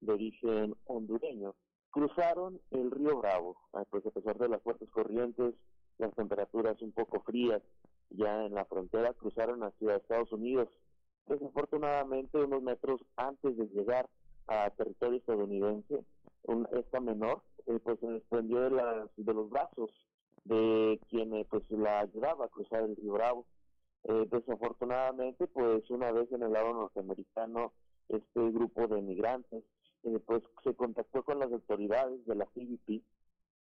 Speaker 16: de origen hondureño, cruzaron el río Bravo, ah, pues a pesar de las fuertes corrientes, las temperaturas un poco frías ya en la frontera, cruzaron hacia Estados Unidos. Desafortunadamente, unos metros antes de llegar a territorio estadounidense, esta menor eh, pues se desprendió de, las, de los brazos de quien eh, pues la ayudaba a cruzar el río Bravo. Eh, desafortunadamente, pues una vez en el lado norteamericano, este grupo de migrantes eh, pues se contactó con las autoridades de la CBP,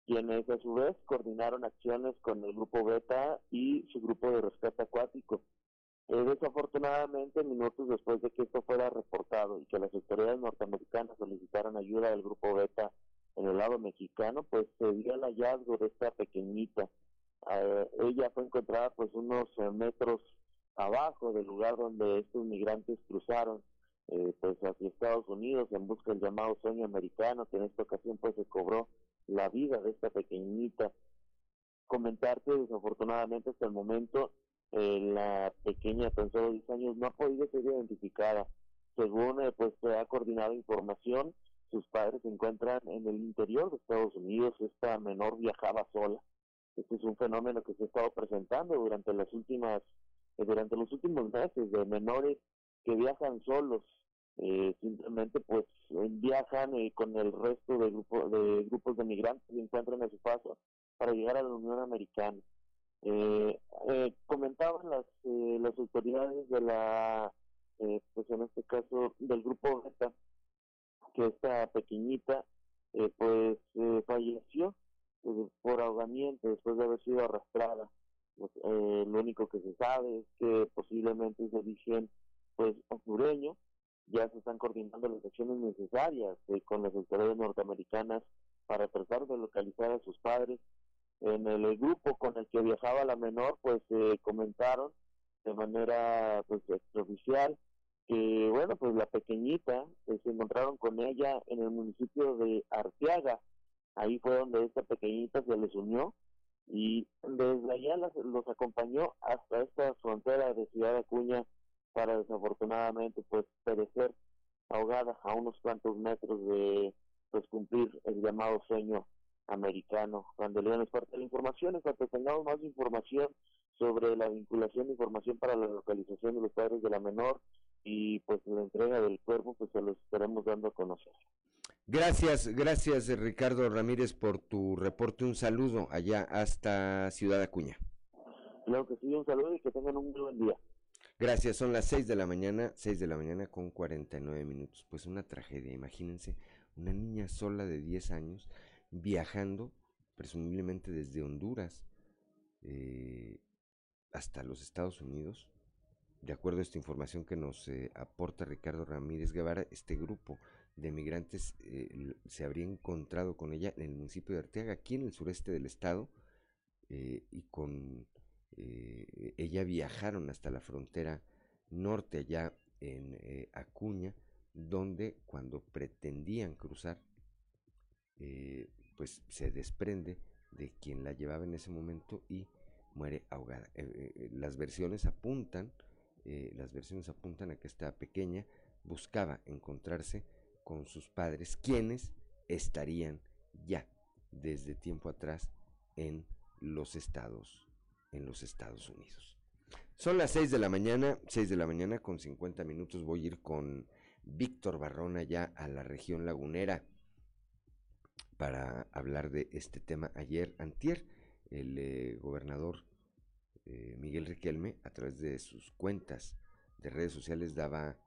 Speaker 16: quienes a su vez coordinaron acciones con el grupo Beta y su grupo de rescate acuático. Eh, desafortunadamente, minutos después de que esto fuera reportado y que las autoridades norteamericanas solicitaran ayuda del grupo Beta en el lado mexicano, pues se dio el hallazgo de esta pequeñita. Eh, ella fue encontrada pues unos metros abajo del lugar donde estos migrantes cruzaron eh, pues hacia Estados Unidos en busca del llamado sueño americano, que en esta ocasión pues se cobró la vida de esta pequeñita. Comentarte, desafortunadamente hasta el momento, eh, la pequeña tan solo 10 años no ha podido ser identificada. Según eh, pues se ha coordinado información, sus padres se encuentran en el interior de Estados Unidos, esta menor viajaba sola. Este es un fenómeno que se ha estado presentando durante las últimas, durante los últimos meses de menores que viajan solos eh, simplemente pues viajan eh, con el resto de, grupo, de grupos de migrantes y encuentran a su paso para llegar a la Unión Americana. Eh, eh comentaban las, las autoridades de la, pues en este caso del grupo Beta, que esta pequeñita pues falleció por ahogamiento después de haber sido arrastrada. Pues, lo único que se sabe es que posiblemente es de origen pues hondureño ya se están coordinando las acciones necesarias eh, con las autoridades norteamericanas para tratar de localizar a sus padres. En el, grupo con el que viajaba la menor, pues comentaron de manera pues extraoficial que, bueno, pues la pequeñita pues, se encontraron con ella en el municipio de Arteaga. Ahí fue donde esta pequeñita se les unió y desde allá los acompañó hasta esta frontera de Ciudad Acuña para desafortunadamente pues perecer ahogada a unos cuantos metros de pues cumplir el llamado sueño americano. Cuando le es parte de la información, en cuanto tengamos más información sobre la vinculación de información para la localización de los padres de la menor y pues la entrega del cuerpo, pues se los estaremos dando a conocer.
Speaker 1: Gracias, gracias Ricardo Ramírez por tu reporte. Un saludo allá hasta Ciudad Acuña.
Speaker 16: Claro que sí, un saludo y que tengan un buen día.
Speaker 1: Gracias, son las 6 de la mañana, 6 de la mañana con 49 minutos. Pues una tragedia, imagínense, una niña sola de 10 años viajando, presumiblemente desde Honduras eh, hasta los Estados Unidos. De acuerdo a esta información que nos eh, aporta Ricardo Ramírez Guevara, este grupo de migrantes eh, se habría encontrado con ella en el municipio de Arteaga, aquí en el sureste del estado, y con eh, ella viajaron hasta la frontera norte, allá en eh, Acuña, donde cuando pretendían cruzar, eh, pues se desprende de quien la llevaba en ese momento y muere ahogada. las versiones apuntan, las versiones apuntan a que esta pequeña buscaba encontrarse con sus padres, quienes estarían ya desde tiempo atrás en los Estados en los Estados Unidos. Son las 6 de la mañana, 6 de la mañana con 50 minutos. Voy a ir con Víctor Barrona ya a la región lagunera para hablar de este tema. Ayer, antier, el eh, gobernador eh, Miguel Riquelme, a través de sus cuentas de redes sociales, daba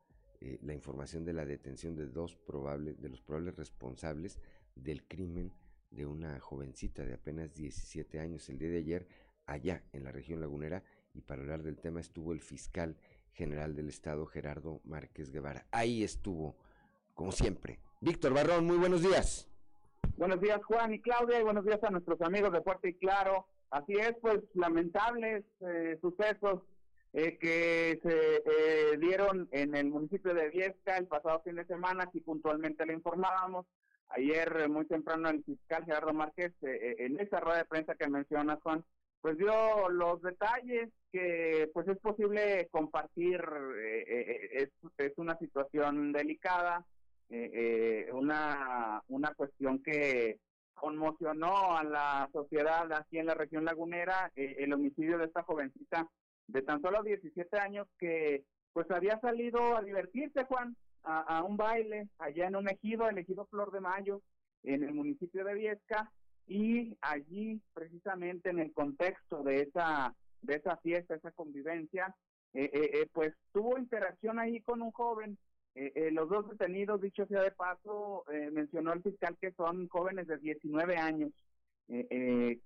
Speaker 1: eh, la información de la detención de dos probables, de los probables responsables del crimen de una jovencita de apenas 17 años el día de ayer allá en la región lagunera y para hablar del tema estuvo el fiscal general del estado Gerardo Márquez Guevara. Ahí estuvo, como siempre. Víctor Barrón, muy buenos días.
Speaker 17: Buenos días Juan y Claudia y buenos días a nuestros amigos de Fuerte y Claro. Así es, pues lamentables eh, sucesos eh, que se eh, dieron en el municipio de Viesca el pasado fin de semana, aquí puntualmente le informábamos. Ayer, eh, muy temprano, el fiscal Gerardo Márquez, en esa rueda de prensa que mencionas, Juan, pues dio los detalles que pues es posible compartir, es, es, una situación delicada, una, una cuestión que conmocionó a la sociedad aquí en la región lagunera, el homicidio de esta jovencita de tan solo 17 años que pues había salido a divertirse, Juan, a, un baile allá en un ejido, el ejido Flor de Mayo, en el municipio de Viesca, y allí, precisamente en el contexto de esa, de esa fiesta, esa convivencia, eh, eh, eh pues tuvo interacción ahí con un joven. Eh, los dos detenidos, dicho sea de paso, mencionó el fiscal que son jóvenes de 19 años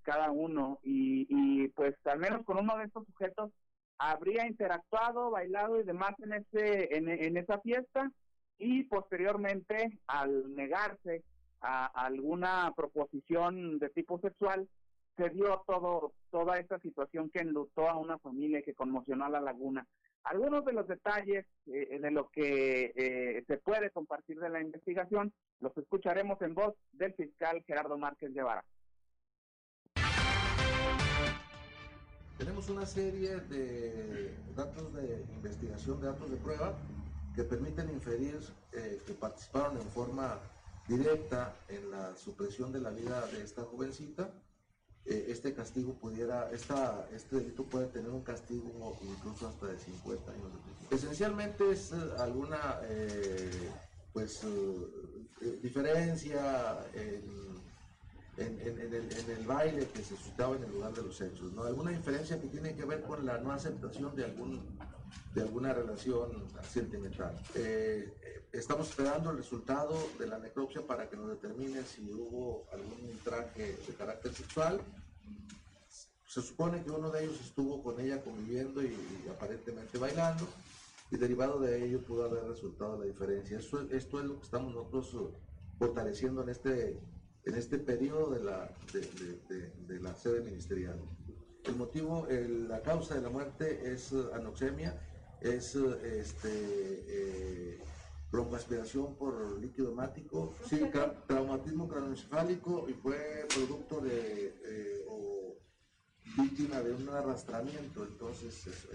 Speaker 17: cada uno, y pues al menos con uno de estos sujetos habría interactuado, bailado y demás en ese en, esa fiesta y posteriormente al negarse a, alguna proposición de tipo sexual se dio todo toda esta situación que enlutó a una familia y que conmocionó a la laguna. Algunos de los detalles eh, de lo que eh, se puede compartir de la investigación los escucharemos en voz del fiscal Gerardo Márquez Guevara.
Speaker 18: Tenemos una serie de datos de investigación, de datos de prueba, que permiten inferir eh, que participaron en forma directa en la supresión de la vida de esta jovencita. Eh, este castigo pudiera, esta, este delito puede tener un castigo incluso hasta de 50 años de prisión. Esencialmente es eh, alguna pues diferencia en en, el, baile que se suscitaba en el lugar de los hechos, ¿no? Alguna diferencia que tiene que ver con la no aceptación de algún de alguna relación sentimental. Eh, estamos esperando el resultado de la necropsia para que nos determine si hubo algún traje de carácter sexual. Se supone que uno de ellos estuvo con ella conviviendo y, aparentemente bailando, y derivado de ello pudo haber resultado la diferencia. Esto es lo que estamos nosotros fortaleciendo en este en este periodo de la, de, la sede ministerial. El motivo, la causa de la muerte es eh, anoxemia, es este, eh, broncoaspiración por líquido hemático, sí, traumatismo craneoencefálico y fue producto de eh, o víctima de un arrastramiento, entonces es,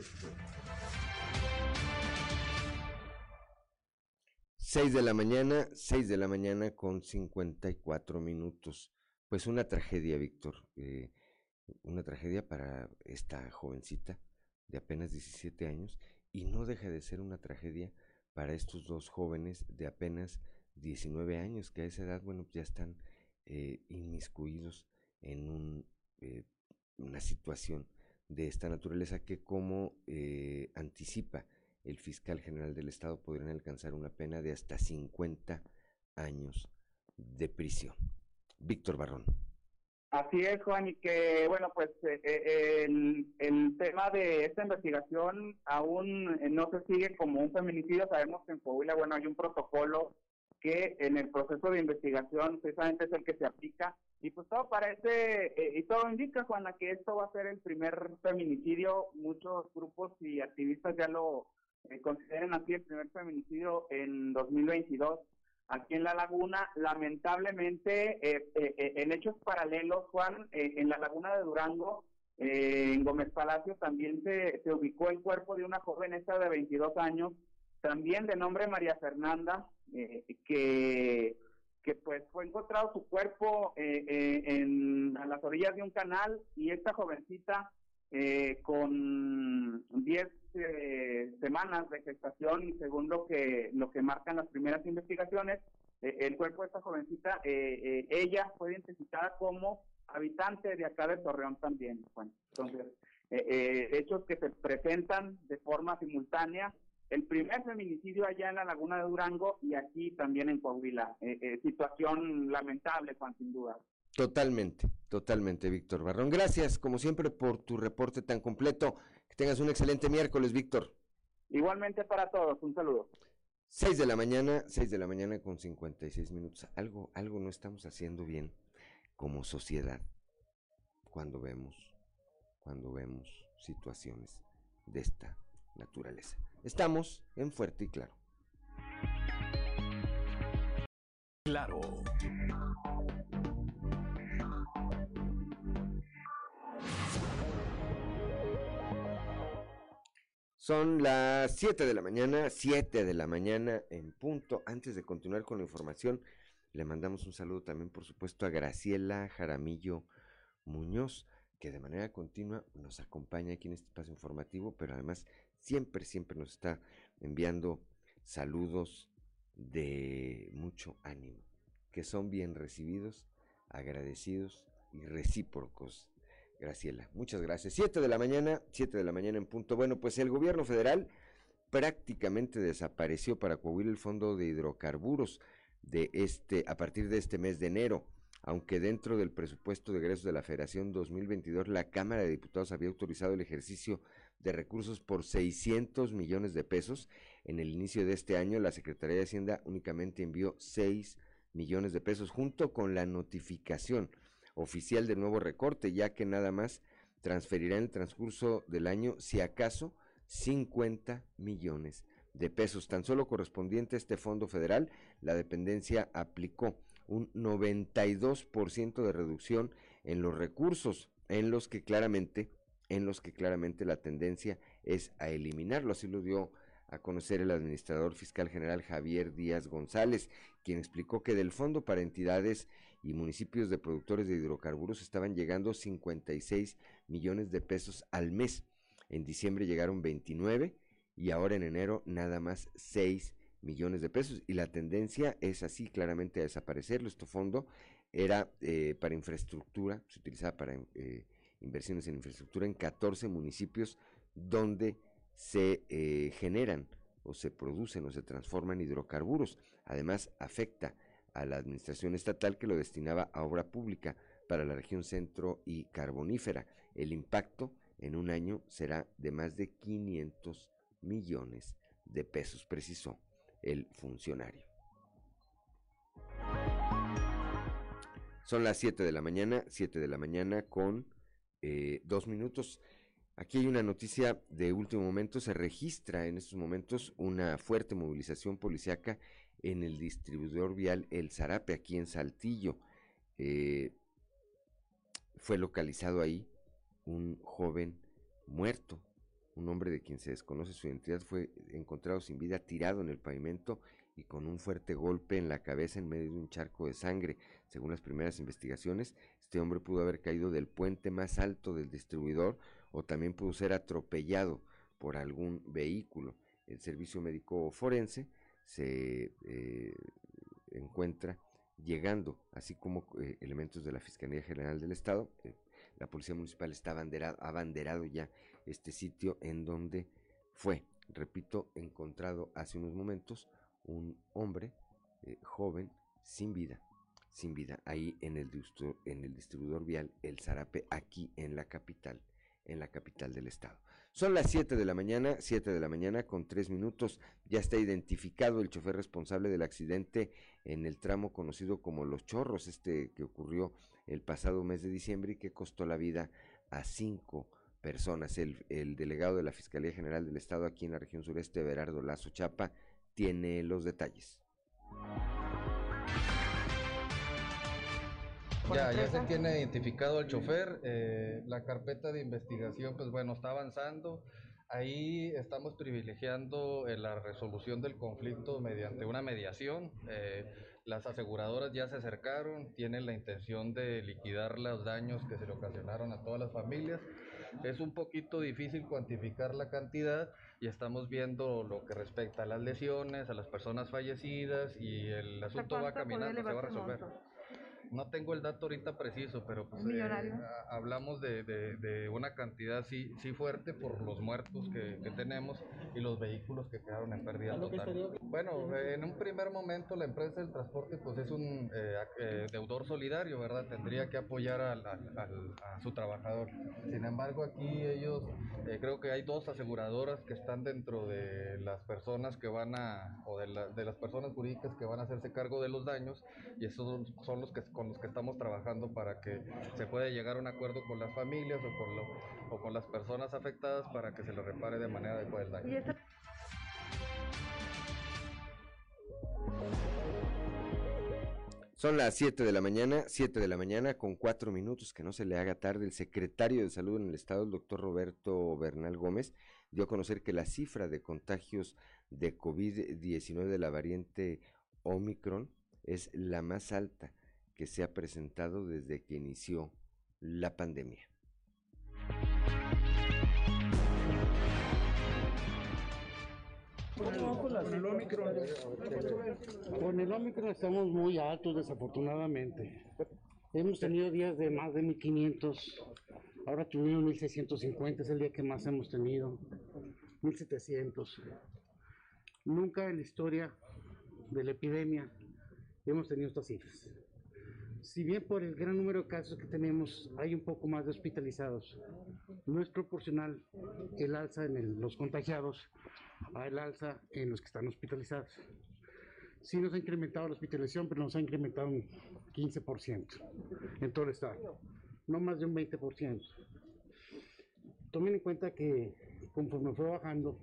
Speaker 1: 6 de la mañana, 6 de la mañana con 54 minutos. Pues una tragedia, Víctor. Eh, una tragedia para esta jovencita de apenas 17 años y no deja de ser una tragedia para estos dos jóvenes de apenas 19 años que a esa edad, bueno, ya están eh, inmiscuidos en un, eh, una situación de esta naturaleza que como anticipa el fiscal general del estado podrían alcanzar una pena de hasta 50 años de prisión. Víctor Barrón.
Speaker 17: Así es, Juan, y que, bueno, pues eh, eh, el, tema de esta investigación aún eh, no se sigue como un feminicidio. Sabemos que en Coahuila, bueno, hay un protocolo que en el proceso de investigación precisamente es el que se aplica. Y pues todo parece, y todo indica, Juana, que esto va a ser el primer feminicidio. Muchos grupos y activistas ya lo eh, consideren así el primer feminicidio en 2022 aquí en La Laguna. Lamentablemente, eh, eh, eh, en hechos paralelos, Juan, en la Laguna de Durango, en Gómez Palacio, también se, se ubicó el cuerpo de una joven esta de 22 años, también de nombre María Fernanda, que que pues fue encontrado su cuerpo en, a las orillas de un canal y esta jovencita eh, con 10 eh, semanas de gestación y según lo que lo que marcan las primeras investigaciones, eh, el cuerpo de esta jovencita, ella fue identificada como habitante de acá de Torreón también. Bueno, entonces, hechos que se presentan de forma simultánea el primer feminicidio allá en la Laguna de Durango y aquí también en Coahuila. Eh, eh, situación lamentable, Juan, sin duda.
Speaker 1: Totalmente, totalmente, Víctor Barrón. Gracias, como siempre, por tu reporte tan completo. Que tengas un excelente miércoles, Víctor.
Speaker 17: Igualmente para todos, un saludo.
Speaker 1: 6 de la mañana, 6 de la mañana con 56 minutos. Algo, algo no estamos haciendo bien como sociedad cuando vemos, cuando vemos situaciones de esta naturaleza. Estamos en Fuerte y Claro.
Speaker 2: Claro.
Speaker 1: Son las 7 de la mañana, 7 de la mañana en punto. Antes de continuar con la información, le mandamos un saludo también, por supuesto, a Graciela Jaramillo Muñoz, que de manera continua nos acompaña aquí en este espacio informativo, pero además siempre, siempre nos está enviando saludos de mucho ánimo, que son bien recibidos, agradecidos y recíprocos Graciela, muchas gracias. Siete de la mañana, siete de la mañana en punto. Bueno, pues el gobierno federal prácticamente desapareció para Coahuila el fondo de hidrocarburos de este a partir de este mes de enero, aunque dentro del presupuesto de egresos de la Federación 2022 la Cámara de Diputados había autorizado el ejercicio de recursos por 600 millones de pesos. En el inicio de este año la Secretaría de Hacienda únicamente envió 6 millones de pesos junto con la notificación oficial del nuevo recorte, ya que nada más transferirá en el transcurso del año, si acaso, 50 millones de pesos. Tan solo correspondiente a este fondo federal, la dependencia aplicó un 92% de reducción en los recursos, en los que claramente, en los que claramente la tendencia es a eliminarlo. Así lo dio a conocer el administrador fiscal general Javier Díaz González, quien explicó que del fondo para entidades y municipios de productores de hidrocarburos estaban llegando 56 millones de pesos al mes. En diciembre llegaron 29 y ahora en enero nada más 6 millones de pesos. Y la tendencia es así claramente a desaparecer. Este fondo era eh, para infraestructura, se utilizaba para eh, inversiones en infraestructura en 14 municipios donde se eh, generan o se producen o se transforman hidrocarburos. Además, afecta a la administración estatal que lo destinaba a obra pública para la región centro y carbonífera. El impacto en un año será de más de 500 millones de pesos, precisó el funcionario. Son las 7 de la mañana, 7 de la mañana con eh, dos minutos. Aquí hay una noticia de último momento. Se registra en estos momentos una fuerte movilización policiaca en el distribuidor vial El Zarape, aquí en Saltillo. Eh, fue localizado ahí un joven muerto, un hombre de quien se desconoce su identidad, fue encontrado sin vida, tirado en el pavimento y con un fuerte golpe en la cabeza en medio de un charco de sangre. Según las primeras investigaciones, este hombre pudo haber caído del puente más alto del distribuidor o también pudo ser atropellado por algún vehículo. El servicio médico forense se eh, encuentra llegando, así como eh, elementos de la Fiscalía General del Estado. Eh, la Policía Municipal está abanderado, abanderado ya este sitio en donde fue, repito, encontrado hace unos momentos un hombre joven sin vida, sin vida, ahí en el, en el distribuidor vial El Zarape, aquí en la capital, en la capital del estado. Son las 7 de la mañana, 7 de la mañana con 3 minutos. Ya está identificado el chofer responsable del accidente en el tramo conocido como Los Chorros, este que ocurrió el pasado mes de diciembre y que costó la vida a cinco personas. El, el delegado de la Fiscalía General del Estado aquí en la región sureste, Berardo Lazo Chapa, tiene los detalles.
Speaker 19: Ya, ya se tiene identificado al chofer, eh, la carpeta de investigación, pues bueno, está avanzando. Ahí estamos privilegiando eh, la resolución del conflicto mediante una mediación. Eh, las aseguradoras ya se acercaron, tienen la intención de liquidar los daños que se le ocasionaron a todas las familias. Es un poquito difícil cuantificar la cantidad y estamos viendo lo que respecta a las lesiones, a las personas fallecidas y el asunto va caminando, se va a resolver. No tengo el dato ahorita preciso, pero pues, eh, hablamos de, de- de una cantidad sí, sí fuerte por los muertos que, que tenemos y los vehículos que quedaron en pérdida total. Bueno, eh, en un primer momento la empresa del transporte pues es un eh, eh, deudor solidario, ¿verdad? Tendría que apoyar al- al- al- a su trabajador. Sin embargo, aquí ellos, eh, creo que hay dos aseguradoras que están dentro de las personas que van a, o de, la- de las personas jurídicas que van a hacerse cargo de los daños y esos son, son los que con los que estamos trabajando para que se pueda llegar a un acuerdo con las familias o con, lo- o con las personas afectadas para que se les repare de manera adecuada el daño.
Speaker 15: Y esta-
Speaker 1: Son las 7 de la mañana, 7 de la mañana con 4 minutos, que no se le haga tarde. El secretario de Salud en el Estado, el doctor Roberto Bernal Gómez, dio a conocer que la cifra de contagios de COVID-19 de la variante Omicron es la más alta que se ha presentado desde que inició la pandemia.
Speaker 20: Con el Omicron. Con el Omicron estamos muy altos, desafortunadamente. Hemos tenido días de más de 1500. Ahora tuvimos 1650, es el día que más hemos tenido. 1700. Nunca en la historia de la epidemia hemos tenido estas cifras. Si bien por el gran número de casos que tenemos hay un poco más de hospitalizados, no es proporcional el alza en los contagiados al alza en los que están hospitalizados. Sí nos ha incrementado la hospitalización, pero nos ha incrementado un 15% en todo el estado, no más de un 20%. Tomen en cuenta que conforme fue bajando,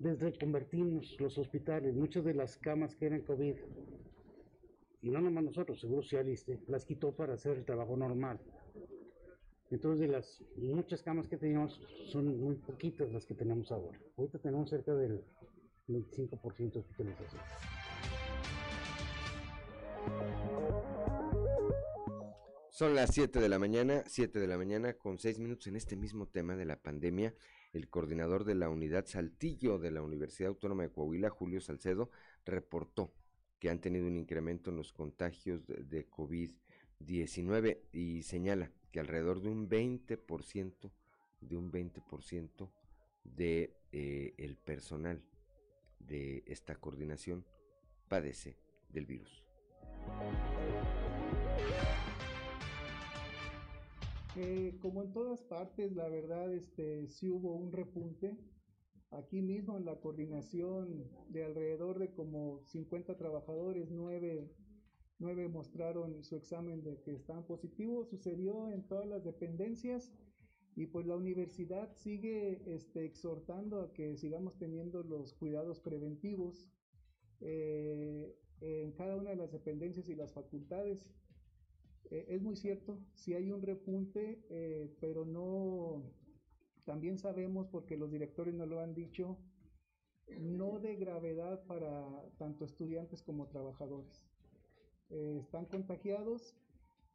Speaker 20: desde convertimos los hospitales, muchas de las camas que eran COVID, y no nomás nosotros, Seguro Socialista, las quitó para hacer el trabajo normal. Entonces, de las muchas camas que teníamos, son muy poquitas las que tenemos ahora. Ahorita tenemos cerca del 25% de hospitalización.
Speaker 1: Son las 7 de la mañana, 7 de la mañana con 6 minutos en este mismo tema de la pandemia. El coordinador de la unidad Saltillo de la Universidad Autónoma de Coahuila, Julio Salcedo, reportó que han tenido un incremento en los contagios de, de COVID-19 y señala que alrededor de un 20%, de un 20% de eh, el personal de esta coordinación padece del virus.
Speaker 21: Eh, como en todas partes, la verdad, este, sí hubo un repunte. Aquí mismo en la coordinación de alrededor de como 50 trabajadores, 9, nueve mostraron su examen de que estaban positivos. Sucedió en todas las dependencias y pues la universidad sigue este, exhortando a que sigamos teniendo los cuidados preventivos eh, en cada una de las dependencias y las facultades. Eh, es muy cierto, si hay un repunte, eh, pero no, también sabemos, porque los directores nos lo han dicho, no de gravedad para tanto estudiantes como trabajadores. Eh, están contagiados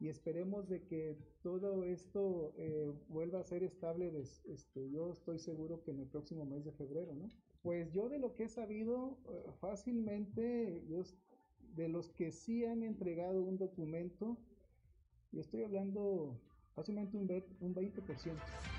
Speaker 21: y esperemos de que todo esto eh, vuelva a ser estable. este, yo estoy seguro que en el próximo mes de febrero, ¿no? Pues yo de lo que he sabido, eh, fácilmente, yo de los que sí han entregado un documento, y estoy hablando fácilmente un, un 20%.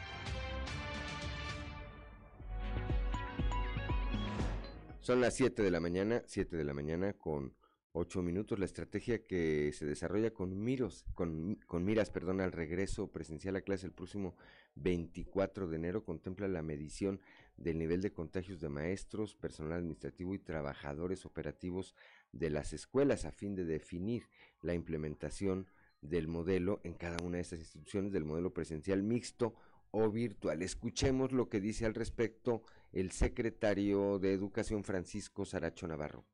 Speaker 1: Son las 7 de la mañana, 7 de la mañana con 8 minutos. La estrategia que se desarrolla con miros, con, con miras, perdón, al regreso presencial a clase el próximo 24 de enero contempla la medición del nivel de contagios de maestros, personal administrativo y trabajadores operativos de las escuelas a fin de definir la implementación del modelo en cada una de estas instituciones del modelo presencial mixto o virtual. Escuchemos lo que dice al respecto el secretario de Educación Francisco Saracho Navarro.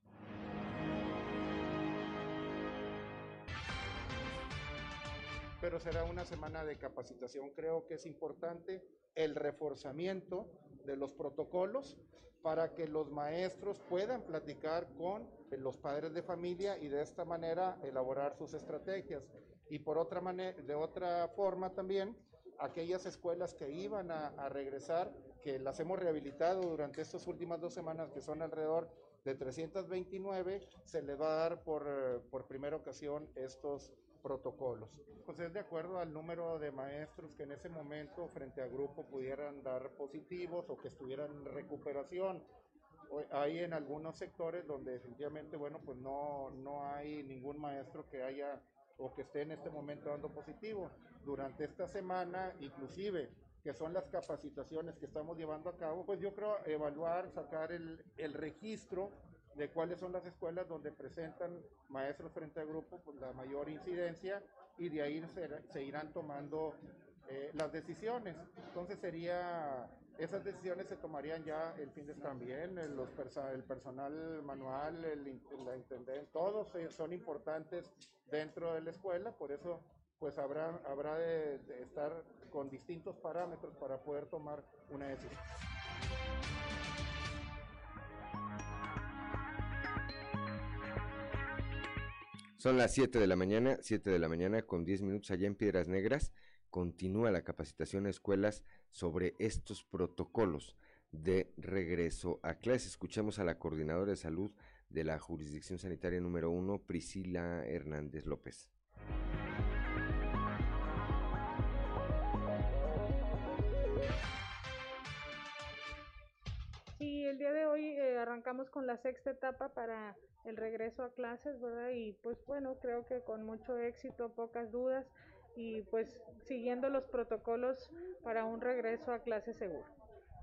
Speaker 22: pero será una semana de capacitación. Creo que es importante el reforzamiento de los protocolos para que los maestros puedan platicar con los padres de familia y de esta manera elaborar sus estrategias. Y por otra manera, de otra forma también, aquellas escuelas que iban a, a regresar, que las hemos rehabilitado durante estas últimas dos semanas, que son alrededor de 329, se les va a dar por, eh, por primera ocasión estos protocolos. Pues es de acuerdo al número de maestros que en ese momento frente a grupo pudieran dar positivos o que estuvieran en recuperación. Hay en algunos sectores donde definitivamente, bueno, pues no, no hay ningún maestro que haya o que esté en este momento dando positivo. Durante esta semana, inclusive, que son las capacitaciones que estamos llevando a cabo, pues yo creo evaluar, sacar el, el registro de cuáles son las escuelas donde presentan maestros frente a grupo pues la mayor incidencia y de ahí se, irán tomando eh, las decisiones. Entonces sería, esas decisiones se tomarían ya el fin de también, el, los el personal manual, el, la intendente, todos son importantes dentro de la escuela, por eso pues habrá, habrá de estar con distintos parámetros para poder tomar una decisión.
Speaker 1: Son las 7 de la mañana, 7 de la mañana con 10 minutos allá en Piedras Negras. Continúa la capacitación a escuelas sobre estos protocolos de regreso a clases. Escuchemos a la coordinadora de salud de la jurisdicción sanitaria número 1, Priscila Hernández López.
Speaker 23: El día de hoy eh, arrancamos con la sexta etapa para el regreso a clases, ¿verdad? Y pues bueno, creo que con mucho éxito, pocas dudas y pues siguiendo los protocolos para un regreso a clases seguro.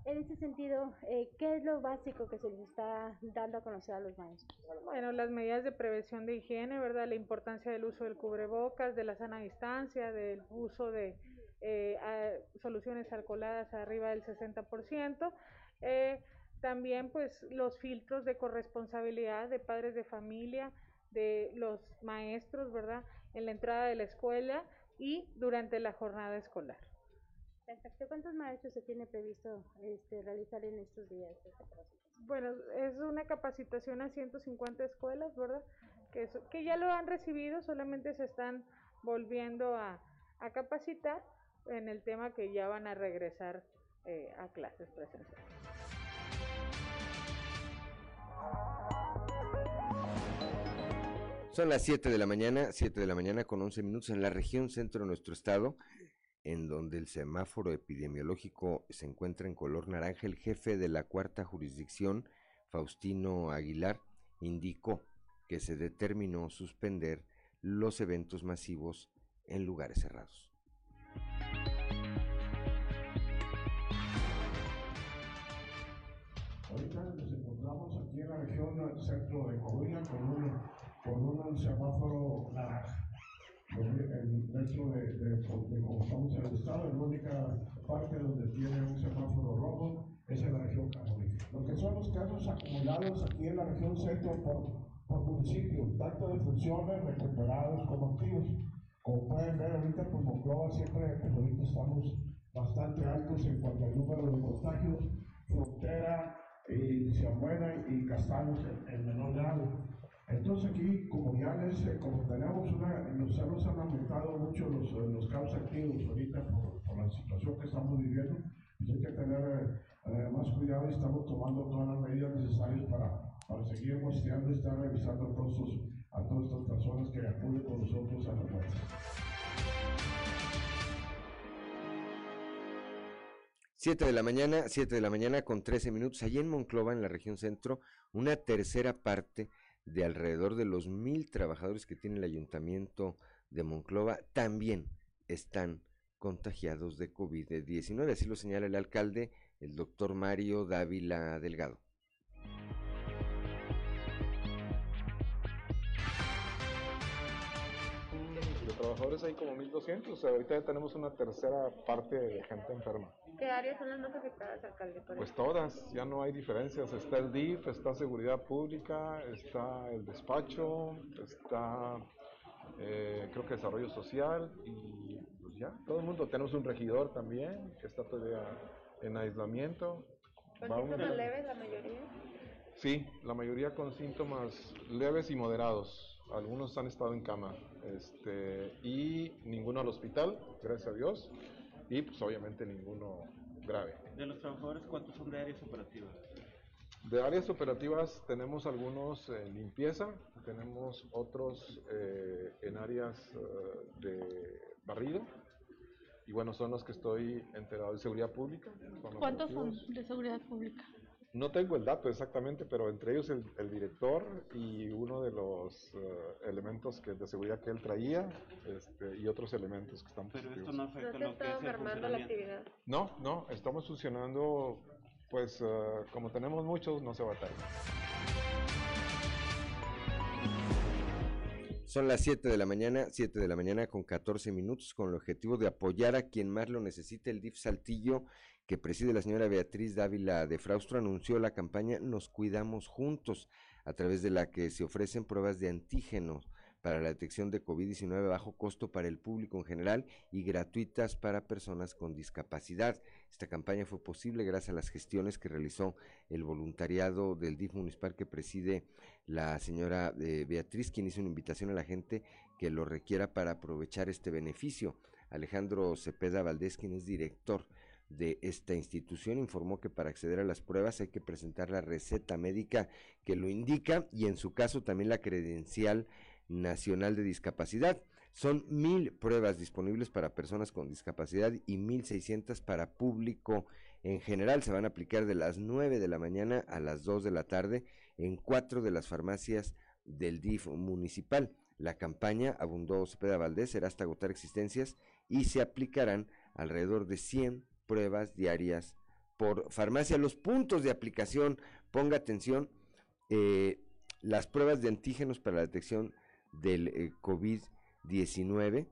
Speaker 10: En ese sentido, eh, ¿qué es lo básico que se les está dando a conocer a los maestros?
Speaker 23: Bueno, las medidas de prevención de higiene, ¿verdad? La importancia del uso del cubrebocas, de la sana distancia, del uso de eh, a, soluciones alcoholadas arriba del 60%. Eh, también pues los filtros de corresponsabilidad de padres de familia, de los maestros, ¿verdad? En la entrada de la escuela y durante la jornada escolar.
Speaker 10: Perfecto. ¿Cuántos maestros se tiene previsto este, realizar en estos días
Speaker 23: Bueno, es una capacitación a 150 escuelas, ¿verdad? Que, que ya lo han recibido, solamente se están volviendo a, a capacitar en el tema que ya van a regresar eh, a clases presenciales.
Speaker 1: Son las 7 de la mañana, 7 de la mañana con 11 minutos en la región centro de nuestro estado, en donde el semáforo epidemiológico se encuentra en color naranja. El jefe de la cuarta jurisdicción, Faustino Aguilar, indicó que se determinó suspender los eventos masivos en lugares cerrados.
Speaker 24: Estado, la única parte donde tiene un semáforo rojo es en la región católica. Lo que son los casos acumulados aquí en la región centro por, por municipio, tanto de funciones recuperados como activos. Como pueden ver ahorita, por Monclova siempre, pues ahorita estamos bastante altos en cuanto al número de contagios, frontera y Ciamuela y Castaños en, en menor grado. Entonces aquí, como ya les, eh, como tenemos una, nos, han aumentado mucho los, los casos ahorita por, por, la situación que estamos viviendo, pues hay que tener eh, más cuidado y estamos tomando todas las medidas necesarias para, para seguir muestreando y estar revisando a, todos a todas estas personas que acuden con nosotros a la muerte.
Speaker 1: 7 de la mañana, 7 de la mañana con 13 minutos, allí en Monclova, en la región centro, una tercera parte de alrededor de los mil trabajadores que tiene el ayuntamiento de Monclova también están contagiados de COVID-19. Así lo señala el alcalde, el doctor Mario Dávila Delgado.
Speaker 25: De trabajadores hay como 1.200, o sea, ahorita ya tenemos una tercera parte de gente enferma.
Speaker 23: ¿Qué áreas son las más afectadas, alcalde?
Speaker 25: Pues todas, ya no hay diferencias. Está el DIF, está Seguridad Pública, está el despacho, está eh, creo que Desarrollo Social y pues ya, todo el mundo. Tenemos un regidor también que está todavía en aislamiento.
Speaker 23: ¿Con síntomas leves la mayoría?
Speaker 25: Sí, la mayoría con síntomas leves y moderados. Algunos han estado en cama este, y ninguno al hospital, gracias a Dios y pues obviamente ninguno grave.
Speaker 26: De los trabajadores, ¿cuántos son de áreas operativas?
Speaker 25: De áreas operativas tenemos algunos en limpieza, tenemos otros eh, en áreas eh, de barrido y bueno, son los que estoy enterado de seguridad pública.
Speaker 27: ¿Cuántos son de seguridad pública?
Speaker 25: No tengo el dato exactamente, pero entre ellos el, el director y uno de los uh, elementos que, de seguridad que él traía este, y otros elementos que están
Speaker 28: Pero
Speaker 25: positivos.
Speaker 28: esto no afecta
Speaker 27: ¿No
Speaker 28: lo
Speaker 27: se
Speaker 28: que
Speaker 27: está
Speaker 28: es el
Speaker 27: mermando la actividad?
Speaker 25: No, no, estamos funcionando, pues uh, como tenemos muchos, no se batalla.
Speaker 1: Son las 7 de la mañana, 7 de la mañana con 14 minutos, con el objetivo de apoyar a quien más lo necesite. El DIF Saltillo, que preside la señora Beatriz Dávila de Fraustro, anunció la campaña Nos Cuidamos Juntos, a través de la que se ofrecen pruebas de antígenos para la detección de COVID-19 a bajo costo para el público en general y gratuitas para personas con discapacidad. Esta campaña fue posible gracias a las gestiones que realizó el voluntariado del DIF municipal que preside la señora eh, Beatriz, quien hizo una invitación a la gente que lo requiera para aprovechar este beneficio. Alejandro Cepeda Valdés, quien es director de esta institución, informó que para acceder a las pruebas hay que presentar la receta médica que lo indica y en su caso también la credencial nacional de discapacidad. Son mil pruebas disponibles para personas con discapacidad y mil seiscientas para público en general. Se van a aplicar de las 9 de la mañana a las 2 de la tarde en cuatro de las farmacias del DIF municipal. La campaña, abundó Cepeda Valdés, será hasta agotar existencias y se aplicarán alrededor de 100 pruebas diarias por farmacia. Los puntos de aplicación, ponga atención, eh, las pruebas de antígenos para la detección del eh, COVID-19,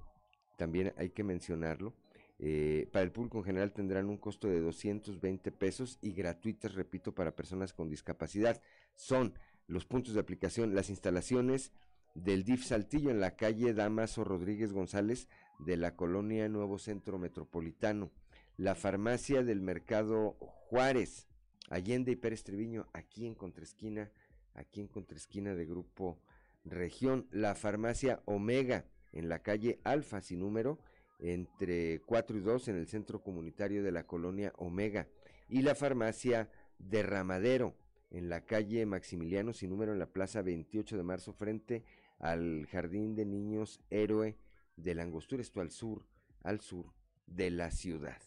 Speaker 1: también hay que mencionarlo. eh, para el público en general tendrán un costo de 220 pesos y gratuitas, repito, para personas con discapacidad. Son los puntos de aplicación, las instalaciones del DIF Saltillo en la calle Damaso Rodríguez González de la colonia Nuevo Centro Metropolitano, la farmacia del Mercado Juárez, Allende y Pérez Treviño, aquí en Contraesquina, aquí en Contraesquina de Grupo Región, la farmacia Omega en la calle Alfa sin número, entre 4 y 2 en el centro comunitario de la colonia Omega, y la farmacia Derramadero en la calle Maximiliano sin número en la plaza 28 de marzo frente al Jardín de Niños Héroe de la Angostura, esto al sur, al sur de la ciudad.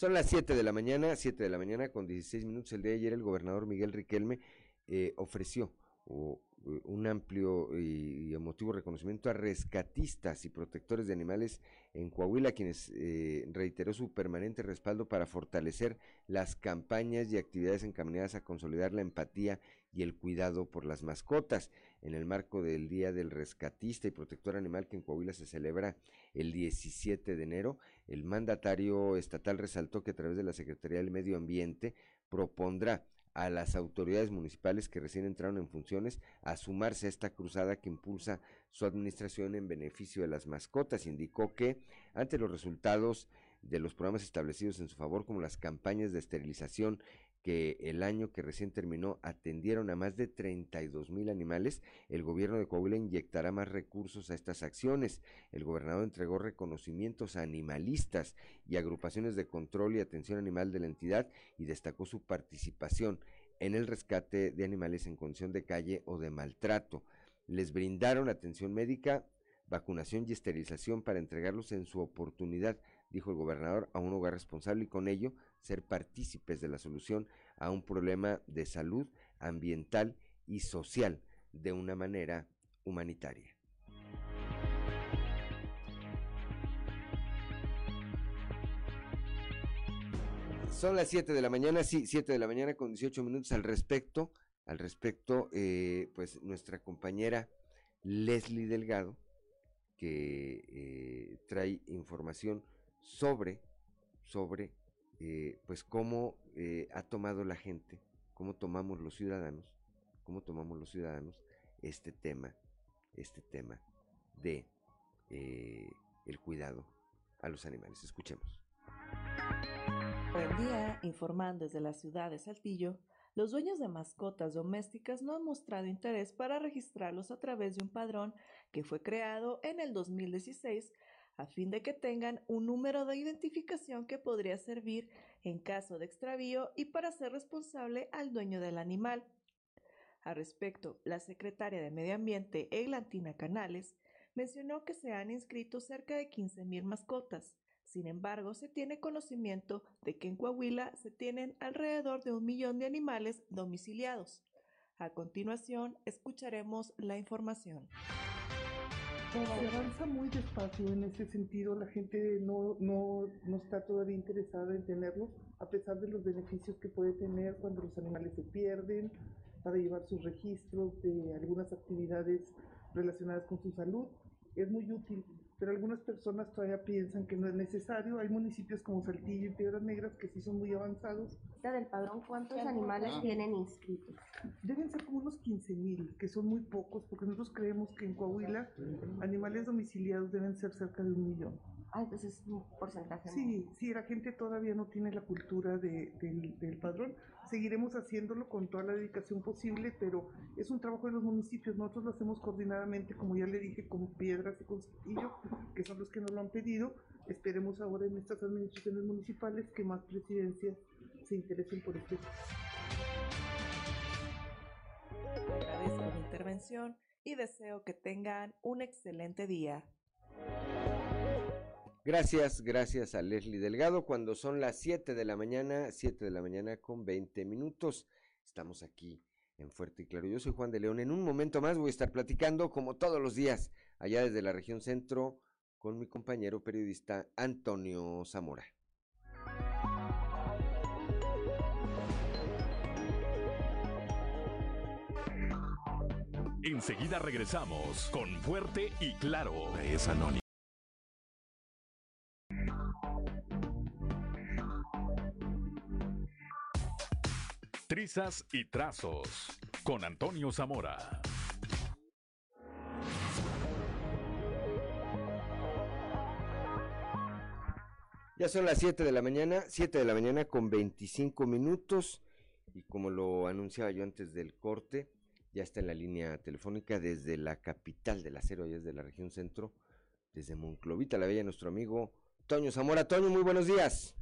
Speaker 1: Son las 7 de la mañana, 7 de la mañana con 16 minutos. El día de ayer el gobernador Miguel Riquelme eh, ofreció eh, un amplio y, y emotivo reconocimiento a rescatistas y protectores de animales en Coahuila, quienes eh, reiteró su permanente respaldo para fortalecer las campañas y actividades encaminadas a consolidar la empatía y el cuidado por las mascotas. En el marco del Día del Rescatista y Protector Animal que en Coahuila se celebra el 17 de enero, el mandatario estatal resaltó que a través de la Secretaría del Medio Ambiente propondrá a las autoridades municipales que recién entraron en funciones a sumarse a esta cruzada que impulsa su administración en beneficio de las mascotas. Indicó que ante los resultados de los programas establecidos en su favor, como las campañas de esterilización que el año que recién terminó atendieron a más de 32 mil animales, el gobierno de Coahuila inyectará más recursos a estas acciones. El gobernador entregó reconocimientos a animalistas y agrupaciones de control y atención animal de la entidad y destacó su participación en el rescate de animales en condición de calle o de maltrato. Les brindaron atención médica, vacunación y esterilización para entregarlos en su oportunidad, dijo el gobernador, a un hogar responsable y con ello ser partícipes de la solución a un problema de salud ambiental y social de una manera humanitaria. Son las 7 de la mañana, sí, 7 de la mañana con 18 minutos al respecto. Al respecto, eh, pues nuestra compañera Leslie Delgado, que eh, trae información sobre, sobre, eh, pues cómo eh, ha tomado la gente, cómo tomamos los ciudadanos, cómo tomamos los ciudadanos este tema, este tema de eh, el cuidado a los animales. Escuchemos.
Speaker 29: Buen día, informando desde la ciudad de Saltillo, los dueños de mascotas domésticas no han mostrado interés para registrarlos a través de un padrón que fue creado en el 2016 a fin de que tengan un número de identificación que podría servir en caso de extravío y para ser responsable al dueño del animal. Al respecto, la secretaria de Medio Ambiente, Eglantina Canales, mencionó que se han inscrito cerca de 15.000 mascotas. Sin embargo, se tiene conocimiento de que en Coahuila se tienen alrededor de un millón de animales domiciliados. A continuación, escucharemos la información.
Speaker 28: Se avanza muy despacio en ese sentido, la gente no, no, no está todavía interesada en tenerlos, a pesar de los beneficios que puede tener cuando los animales se pierden, para llevar sus registros de algunas actividades relacionadas con su salud. Es muy útil, pero algunas personas todavía piensan que no es necesario. Hay municipios como Saltillo y Piedras Negras que sí son muy avanzados.
Speaker 30: del padrón, ¿cuántos animales tienen inscritos?
Speaker 28: Deben ser como unos 15 mil, que son muy pocos, porque nosotros creemos que en Coahuila animales domiciliados deben ser cerca de un millón.
Speaker 30: Ah, entonces es un porcentaje.
Speaker 28: Sí, sí, la gente todavía no tiene la cultura de, del, del padrón. Seguiremos haciéndolo con toda la dedicación posible, pero es un trabajo de los municipios. Nosotros lo hacemos coordinadamente, como ya le dije, con Piedras y con Saltillo, que son los que nos lo han pedido. Esperemos ahora en estas administraciones municipales que más presidencias se interesen por este.
Speaker 29: Agradezco la intervención y deseo que tengan un excelente día.
Speaker 1: Gracias, gracias a Leslie Delgado. Cuando son las 7 de la mañana, 7 de la mañana con 20 minutos, estamos aquí en Fuerte y Claro. Yo soy Juan de León. En un momento más voy a estar platicando, como todos los días, allá desde la región centro, con mi compañero periodista Antonio Zamora.
Speaker 2: Enseguida regresamos con Fuerte y Claro. Es anónimo. Trizas y trazos con Antonio Zamora.
Speaker 1: Ya son las 7 de la mañana, 7 de la mañana con 25 minutos y como lo anunciaba yo antes del corte, ya está en la línea telefónica desde la capital del acero, desde la región centro, desde Monclovita, la Bella, nuestro amigo Toño Zamora. Toño, muy buenos días.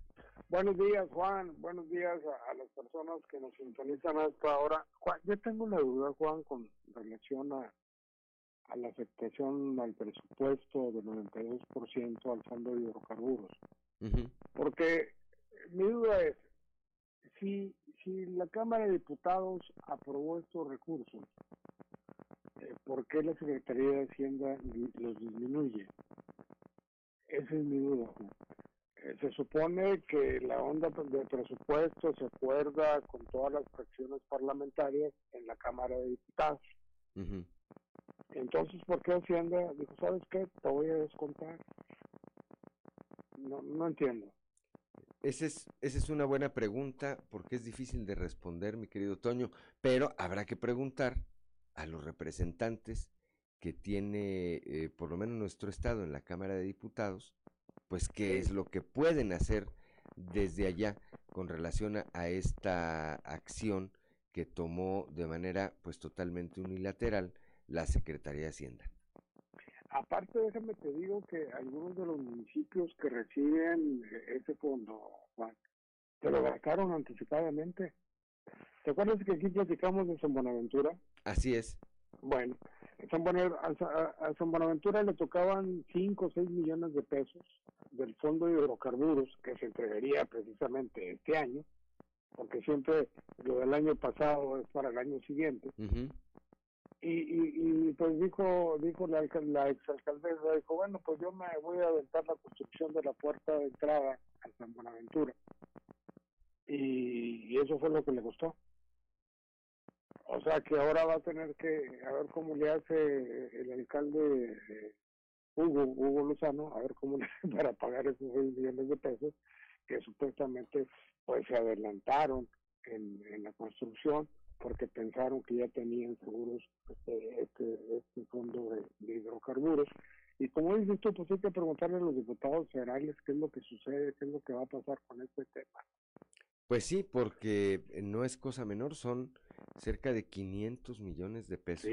Speaker 31: Buenos días, Juan. Buenos días a, a las personas que nos sintonizan a esta hora. Juan, yo tengo una duda, Juan, con relación a, a la aceptación al presupuesto del 92% al fondo de hidrocarburos. Porque mi duda es, si, si la Cámara de Diputados aprobó estos recursos, eh, ¿por qué la Secretaría de Hacienda los disminuye? Esa es mi duda. Juan. Eh, se supone que la onda de presupuesto se acuerda con todas las fracciones parlamentarias en la Cámara de Diputados. Entonces, ¿por qué Hacienda dijo, sabes qué? Te voy a descontar. No, no entiendo.
Speaker 1: Esa es, esa es una buena pregunta porque es difícil de responder, mi querido Toño, pero habrá que preguntar a los representantes que tiene eh, por lo menos nuestro estado en la Cámara de Diputados, pues qué es lo que pueden hacer desde allá con relación a, a esta acción que tomó de manera pues totalmente unilateral la Secretaría de Hacienda.
Speaker 31: Aparte, déjame te digo que algunos de los municipios que reciben ese fondo, Juan, se lo gastaron anticipadamente. ¿Te acuerdas que aquí platicamos de San Buenaventura?
Speaker 1: Así es.
Speaker 31: Bueno, en San a, Sa- a San Buenaventura le tocaban 5 o 6 millones de pesos del fondo de hidrocarburos que se entregaría precisamente este año, porque siempre lo del año pasado es para el año siguiente. Y, y, y pues dijo dijo la, la exalcaldesa, dijo, bueno, pues yo me voy a aventar la construcción de la puerta de entrada a San Buenaventura. Y, y eso fue lo que le costó. O sea que ahora va a tener que, a ver cómo le hace el alcalde eh, Hugo, Hugo Lozano, a ver cómo le hace para pagar esos 6 millones de pesos que supuestamente pues se adelantaron en, la construcción porque pensaron que ya tenían seguros este, este, este fondo de, hidrocarburos. Y como dices tú, pues hay que preguntarle a los diputados federales qué es lo que sucede, qué es lo que va a pasar con este tema.
Speaker 1: Pues sí, porque no es cosa menor, son cerca de 500 millones de pesos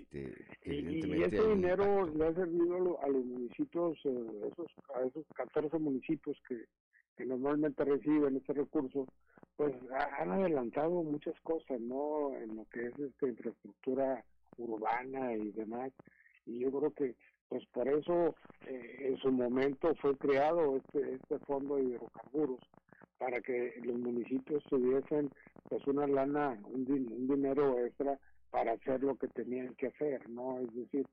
Speaker 1: Este, que
Speaker 31: Y, ese dinero le ha servido a lo- a los municipios, eh, esos, a esos 14 municipios que, que normalmente reciben este recurso, pues ha- han adelantado muchas cosas, ¿no? En lo que es esta infraestructura urbana y demás. Y yo creo que, pues por eso eh, en su momento fue creado este, este fondo de hidrocarburos, para que los municipios tuviesen pues una lana, un, din- un dinero extra para hacer lo que tenían que hacer, ¿no? Es decir,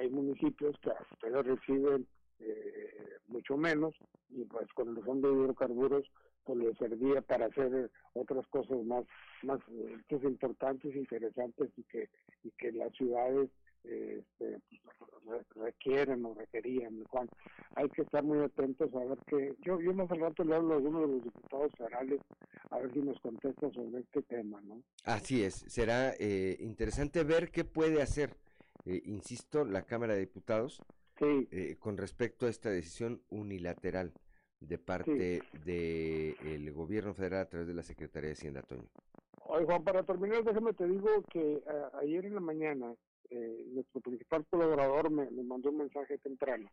Speaker 31: hay, municipios que ustedes reciben eh, mucho menos y pues con el fondo de hidrocarburos pues les servía para hacer otras cosas más más eh, pues, importantes, interesantes y que y que las ciudades eh, este, re- requieren o requerían. Juan. Hay que estar muy atentos a ver que yo yo más al rato le hablo a alguno de los diputados federales a ver si nos contesta sobre este tema, ¿no?
Speaker 1: Así es, será eh, interesante ver qué puede hacer, eh, insisto, la Cámara de Diputados eh, con respecto a esta decisión unilateral de parte del gobierno federal a través de la Secretaría de Hacienda, Toño.
Speaker 31: Oye, Juan, para terminar, déjame te digo que eh, ayer en la mañana eh, nuestro principal colaborador me, me mandó un mensaje temprano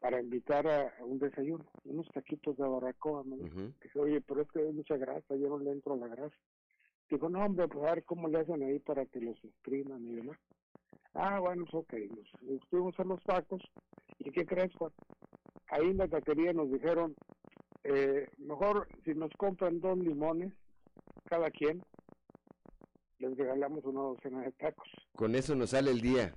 Speaker 31: para invitar a, a un desayuno, unos taquitos de barbacoa. Me dijo. Dije, oye, pero es que hay mucha grasa, yo no le entro a la grasa. Digo, no, hombre, pues a ver cómo le hacen ahí para que los expriman y demás. Ah, bueno, pues ok, nos estuvimos a los tacos. ¿Y qué crees, Juan? Ahí en la taquería nos dijeron, eh, mejor si nos compran dos limones, cada quien, les regalamos una docena de tacos.
Speaker 1: Con eso nos sale el día.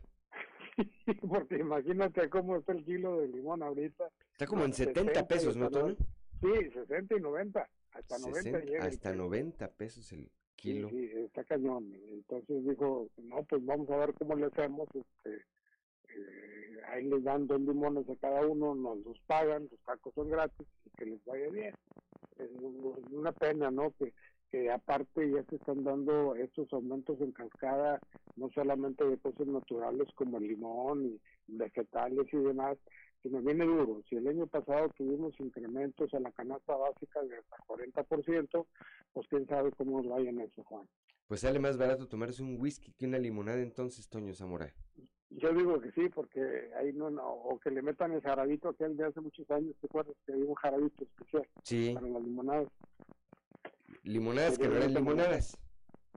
Speaker 31: Porque imagínate cómo está el kilo de limón ahorita.
Speaker 1: Está como en 70
Speaker 31: 60
Speaker 1: pesos, ¿no,
Speaker 31: no- Sí, 60 y 90. Hasta 90
Speaker 1: 60
Speaker 31: llega. el
Speaker 1: hasta
Speaker 31: kilo.
Speaker 1: 90 pesos el kilo.
Speaker 31: Sí, sí, está cañón. Entonces dijo, no, pues vamos a ver cómo le hacemos. Este, eh, ahí les dan dos limones a cada uno, nos los pagan, los tacos son gratis y que les vaya bien. Es un- una pena, ¿no? Que, que aparte ya se están dando estos aumentos en cascada, no solamente de cosas naturales como el limón y vegetales y demás, nos viene duro. Si el año pasado tuvimos incrementos a la canasta básica de hasta 40%, pues quién sabe cómo nos vaya en eso, Juan.
Speaker 1: Pues sale más barato tomarse un whisky que una limonada entonces, Toño Zamora.
Speaker 31: Yo digo que sí, porque ahí no, no, o que le metan el jarabito aquel de hace muchos años, ¿te acuerdas que había un jarabito especial
Speaker 1: Sí.
Speaker 31: para las limonadas?
Speaker 1: Limonadas que no eran limonadas.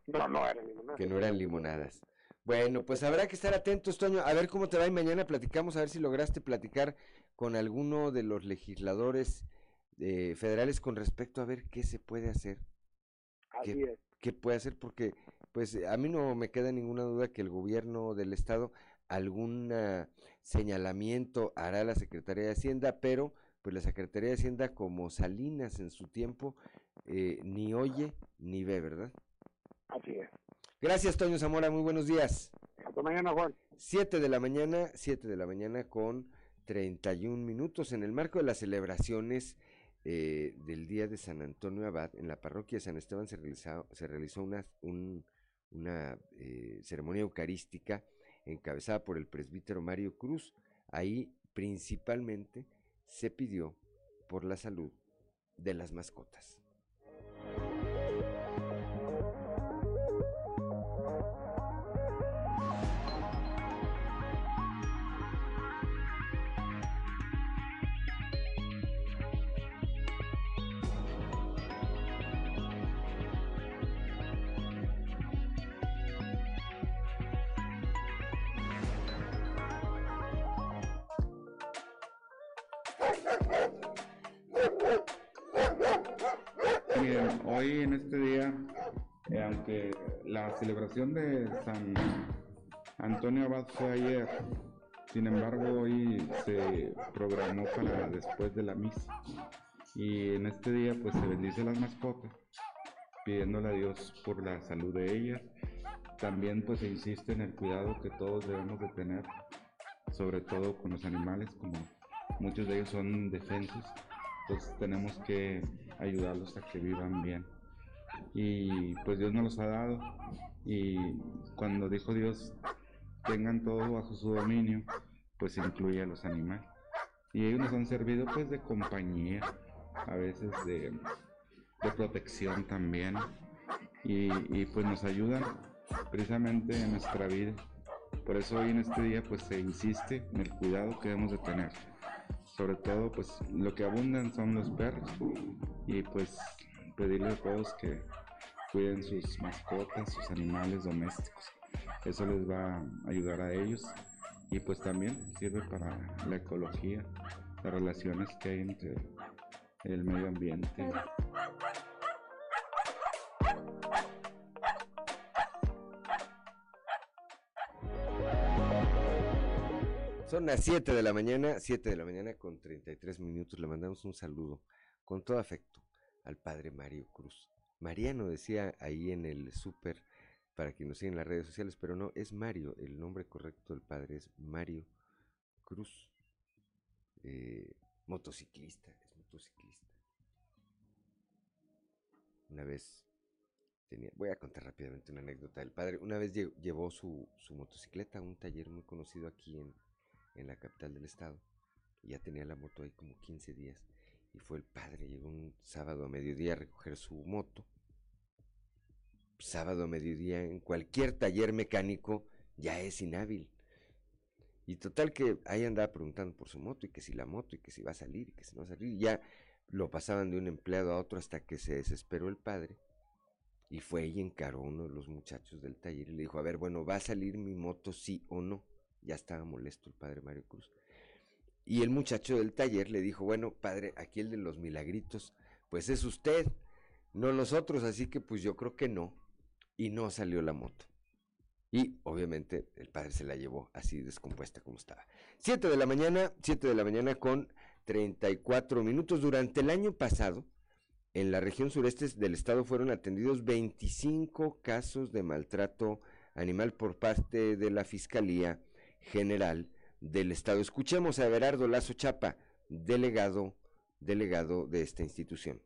Speaker 31: No, no eran limonadas.
Speaker 1: Que no eran limonadas. Bueno, pues habrá que estar atentos, Toño. A ver cómo te va y mañana platicamos, a ver si lograste platicar con alguno de los legisladores eh, federales con respecto a ver qué se puede hacer.
Speaker 31: Así
Speaker 1: qué,
Speaker 31: es.
Speaker 1: qué puede hacer, porque pues a mí no me queda ninguna duda que el gobierno del estado algún señalamiento hará a la Secretaría de Hacienda, pero pues la Secretaría de Hacienda como Salinas en su tiempo eh, ni oye ni ve, ¿verdad?
Speaker 31: Así es.
Speaker 1: Gracias, Toño Zamora, muy buenos días.
Speaker 31: Hasta mañana, Juan.
Speaker 1: 7 de la mañana, 7 de la mañana con 31 minutos en el marco de las celebraciones eh, del Día de San Antonio Abad en la parroquia de San Esteban se realizó, se realizó una, un- una eh, ceremonia eucarística encabezada por el presbítero Mario Cruz. Ahí principalmente se pidió por la salud de las mascotas.
Speaker 32: La celebración de San Antonio Abad fue ayer, sin embargo hoy se programó para después de la misa. Y en este día pues se bendice las mascotas, pidiéndole a Dios por la salud de ellas. También pues se insiste en el cuidado que todos debemos de tener, sobre todo con los animales, como muchos de ellos son defensos, pues tenemos que ayudarlos a que vivan bien. Y pues Dios nos los ha dado y cuando dijo Dios tengan todo bajo su dominio, pues incluye a los animales. Y ellos nos han servido pues de compañía, a veces de, de protección también. Y, y, pues nos ayudan precisamente en nuestra vida. Por eso hoy en este día pues se insiste en el cuidado que debemos de tener. Sobre todo pues lo que abundan son los perros y pues pedirle a todos que cuiden sus mascotas, sus animales domésticos. Eso les va a ayudar a ellos y pues también sirve para la ecología, las relaciones que hay entre el medio ambiente.
Speaker 1: Son las 7 de la mañana, 7 de la mañana con 33 minutos. Le mandamos un saludo con todo afecto al padre Mario Cruz. Mariano decía ahí en el súper para quien nos sigue en las redes sociales, pero no, es Mario. El nombre correcto del padre es Mario Cruz. Eh, motociclista, es motociclista. Una vez tenía, voy a contar rápidamente una anécdota del padre. Una vez llevó su, su motocicleta a un taller muy conocido aquí en, en la capital del estado. Y ya tenía la moto ahí como 15 días. Y fue el padre, llegó un sábado a mediodía a recoger su moto. Sábado a mediodía en cualquier taller mecánico ya es inhábil. Y total que ahí andaba preguntando por su moto y que si la moto y que si va a salir y que si no va a salir. ya lo pasaban de un empleado a otro hasta que se desesperó el padre. Y fue y encaró uno de los muchachos del taller y le dijo, a ver, bueno, ¿va a salir mi moto sí o no? Ya estaba molesto el padre Mario Cruz. Y el muchacho del taller le dijo, bueno, padre, aquí el de los milagritos, pues es usted, no nosotros, así que pues yo creo que no. Y no salió la moto. Y obviamente el padre se la llevó así descompuesta como estaba. Siete de la mañana, siete de la mañana con 34 minutos. Durante el año pasado, en la región sureste del estado fueron atendidos 25 casos de maltrato animal por parte de la Fiscalía General del Estado. Escuchemos a Everardo Lazo Chapa, delegado, delegado de esta institución.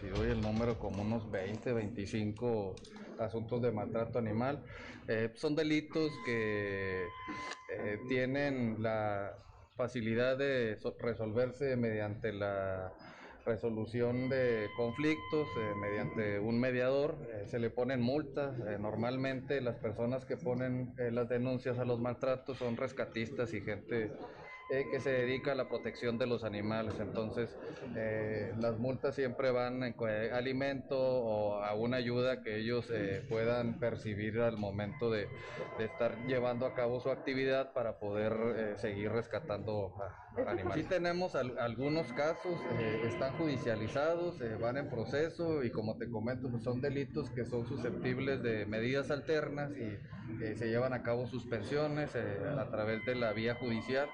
Speaker 19: Si doy el número como unos 20, 25 asuntos de maltrato animal. Eh, son delitos que eh, tienen la facilidad de resolverse mediante la resolución de conflictos eh, mediante un mediador, eh, se le ponen multas. Eh, normalmente las personas que ponen las denuncias a los maltratos son rescatistas y gente eh, que se dedica a la protección de los animales. Entonces, eh, las multas siempre van en alimento o a una ayuda que ellos eh, puedan percibir al momento de, estar llevando a cabo su actividad para poder seguir rescatando animales. Sí tenemos algunos casos, están judicializados, van en proceso y como te comento, pues son delitos que son susceptibles de medidas alternas y se llevan a cabo suspensiones a través de la vía judicial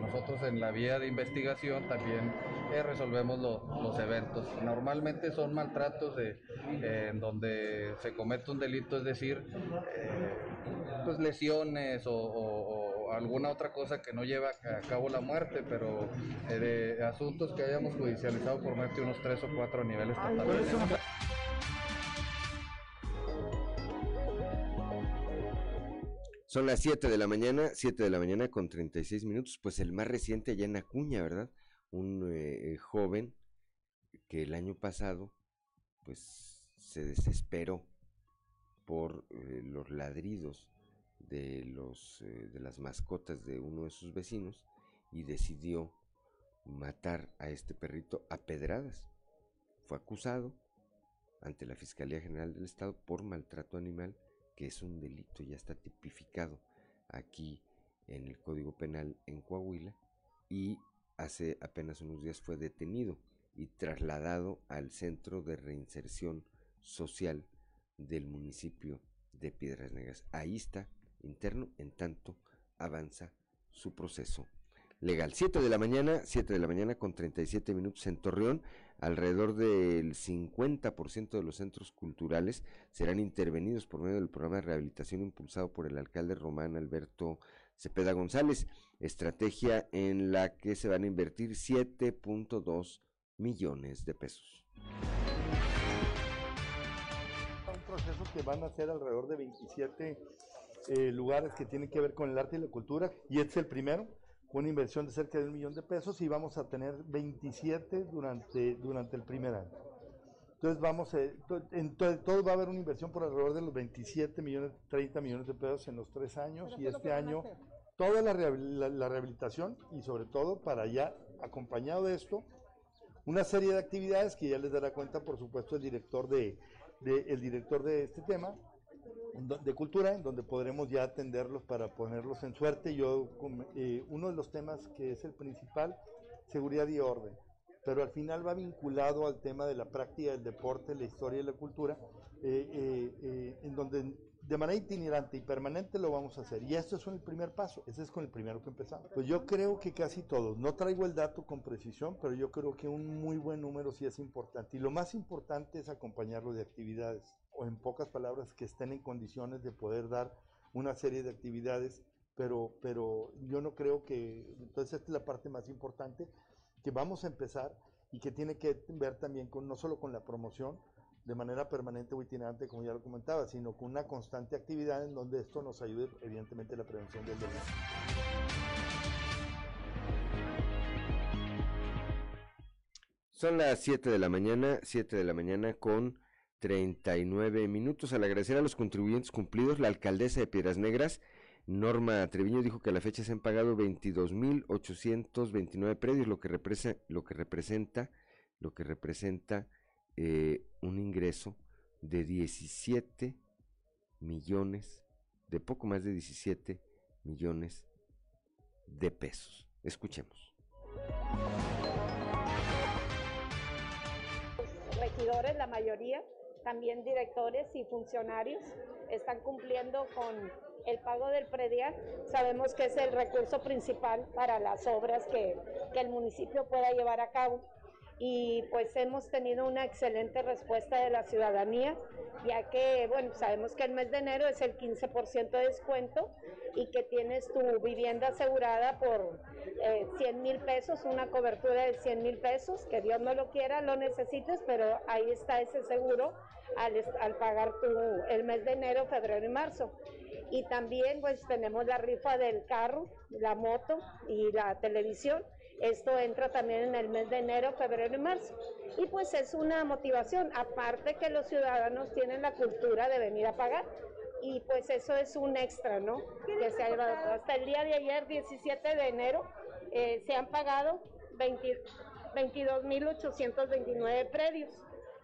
Speaker 19: nosotros en la vía de investigación también eh, resolvemos los eventos. Normalmente son maltratos de, eh, en donde se comete un delito, es decir, eh, pues lesiones o, alguna otra cosa que no lleva a cabo la muerte, pero de asuntos que hayamos judicializado por medio de unos tres o cuatro niveles estatales.
Speaker 1: Son las 7 de la mañana, 7 de la mañana con 36 minutos, pues el más reciente allá en Acuña, ¿verdad? Un eh, joven que el año pasado, pues se desesperó por eh, los ladridos de, los, eh, de las mascotas de uno de sus vecinos y decidió matar a este perrito a pedradas. Fue acusado ante la Fiscalía General del Estado por maltrato animal que es un delito, ya está tipificado aquí en el Código Penal en Coahuila y hace apenas unos días fue detenido y trasladado al Centro de Reinserción Social del municipio de Piedras Negras. Ahí está, interno, en tanto avanza su proceso legal. 7 de la mañana, 7 de la mañana con 37 minutos en Torreón. Alrededor del 50% de los centros culturales serán intervenidos por medio del programa de rehabilitación impulsado por el alcalde Román Alberto Cepeda González, estrategia en la que se van a invertir 7.2 millones de pesos.
Speaker 33: Un proceso que van a ser alrededor de 27 eh, lugares que tienen que ver con el arte y la cultura, y este es el primero una inversión de cerca de un millón de pesos y vamos a tener 27 durante, durante el primer año. Entonces vamos, eh, to- en to- todo va a haber una inversión por alrededor de los 27 millones, 30 millones de pesos en los tres años y este año toda la, la- la rehabilitación y sobre todo para ya, acompañado de esto, una serie de actividades que ya les dará cuenta, por supuesto, el director de, de- el director de este tema, de cultura, en donde podremos ya atenderlos para ponerlos en suerte. Yo, eh, uno de los temas que es el principal, seguridad y orden, pero al final va vinculado al tema de la práctica del deporte, la historia y la cultura, eh, eh, eh, en donde de manera itinerante y permanente lo vamos a hacer. Y esto es el primer paso, ese es con el primero que empezamos. Pues yo creo que casi todos, no traigo el dato con precisión, pero yo creo que un muy buen número sí es importante. Y lo más importante es acompañarlo de actividades, o en pocas palabras, que estén en condiciones de poder dar una serie de actividades, pero, pero yo no creo que, entonces esta es la parte más importante, que vamos a empezar y que tiene que ver también con, no solo con la promoción, de manera permanente o itinerante, como ya lo comentaba, sino con una constante actividad en donde esto nos ayude, evidentemente, a la prevención del delito.
Speaker 1: Son las 7 de la mañana, 7 de la mañana con 39 minutos. Al agradecer a los contribuyentes cumplidos, la alcaldesa de Piedras Negras, Norma Treviño, dijo que a la fecha se han pagado 22.829 predios, lo que lo que representa, lo que representa eh, un ingreso de 17 millones, de poco más de 17 millones de pesos. Escuchemos.
Speaker 34: regidores, la mayoría, también directores y funcionarios están cumpliendo con el pago del predial. Sabemos que es el recurso principal para las obras que, que el municipio pueda llevar a cabo. Y pues hemos tenido una excelente respuesta de la ciudadanía, ya que, bueno, sabemos que el mes de enero es el 15% de descuento y que tienes tu vivienda asegurada por eh, 100 mil pesos, una cobertura de 100 mil pesos, que Dios no lo quiera, lo necesites, pero ahí está ese seguro al, al pagar tu, el mes de enero, febrero y marzo. Y también pues tenemos la rifa del carro, la moto y la televisión. Esto entra también en el mes de enero, febrero y marzo. Y pues es una motivación, aparte que los ciudadanos tienen la cultura de venir a pagar. Y pues eso es un extra, ¿no? Que se ha llevado. Hasta el día de ayer, 17 de enero, eh, se han pagado 20 22.829 predios,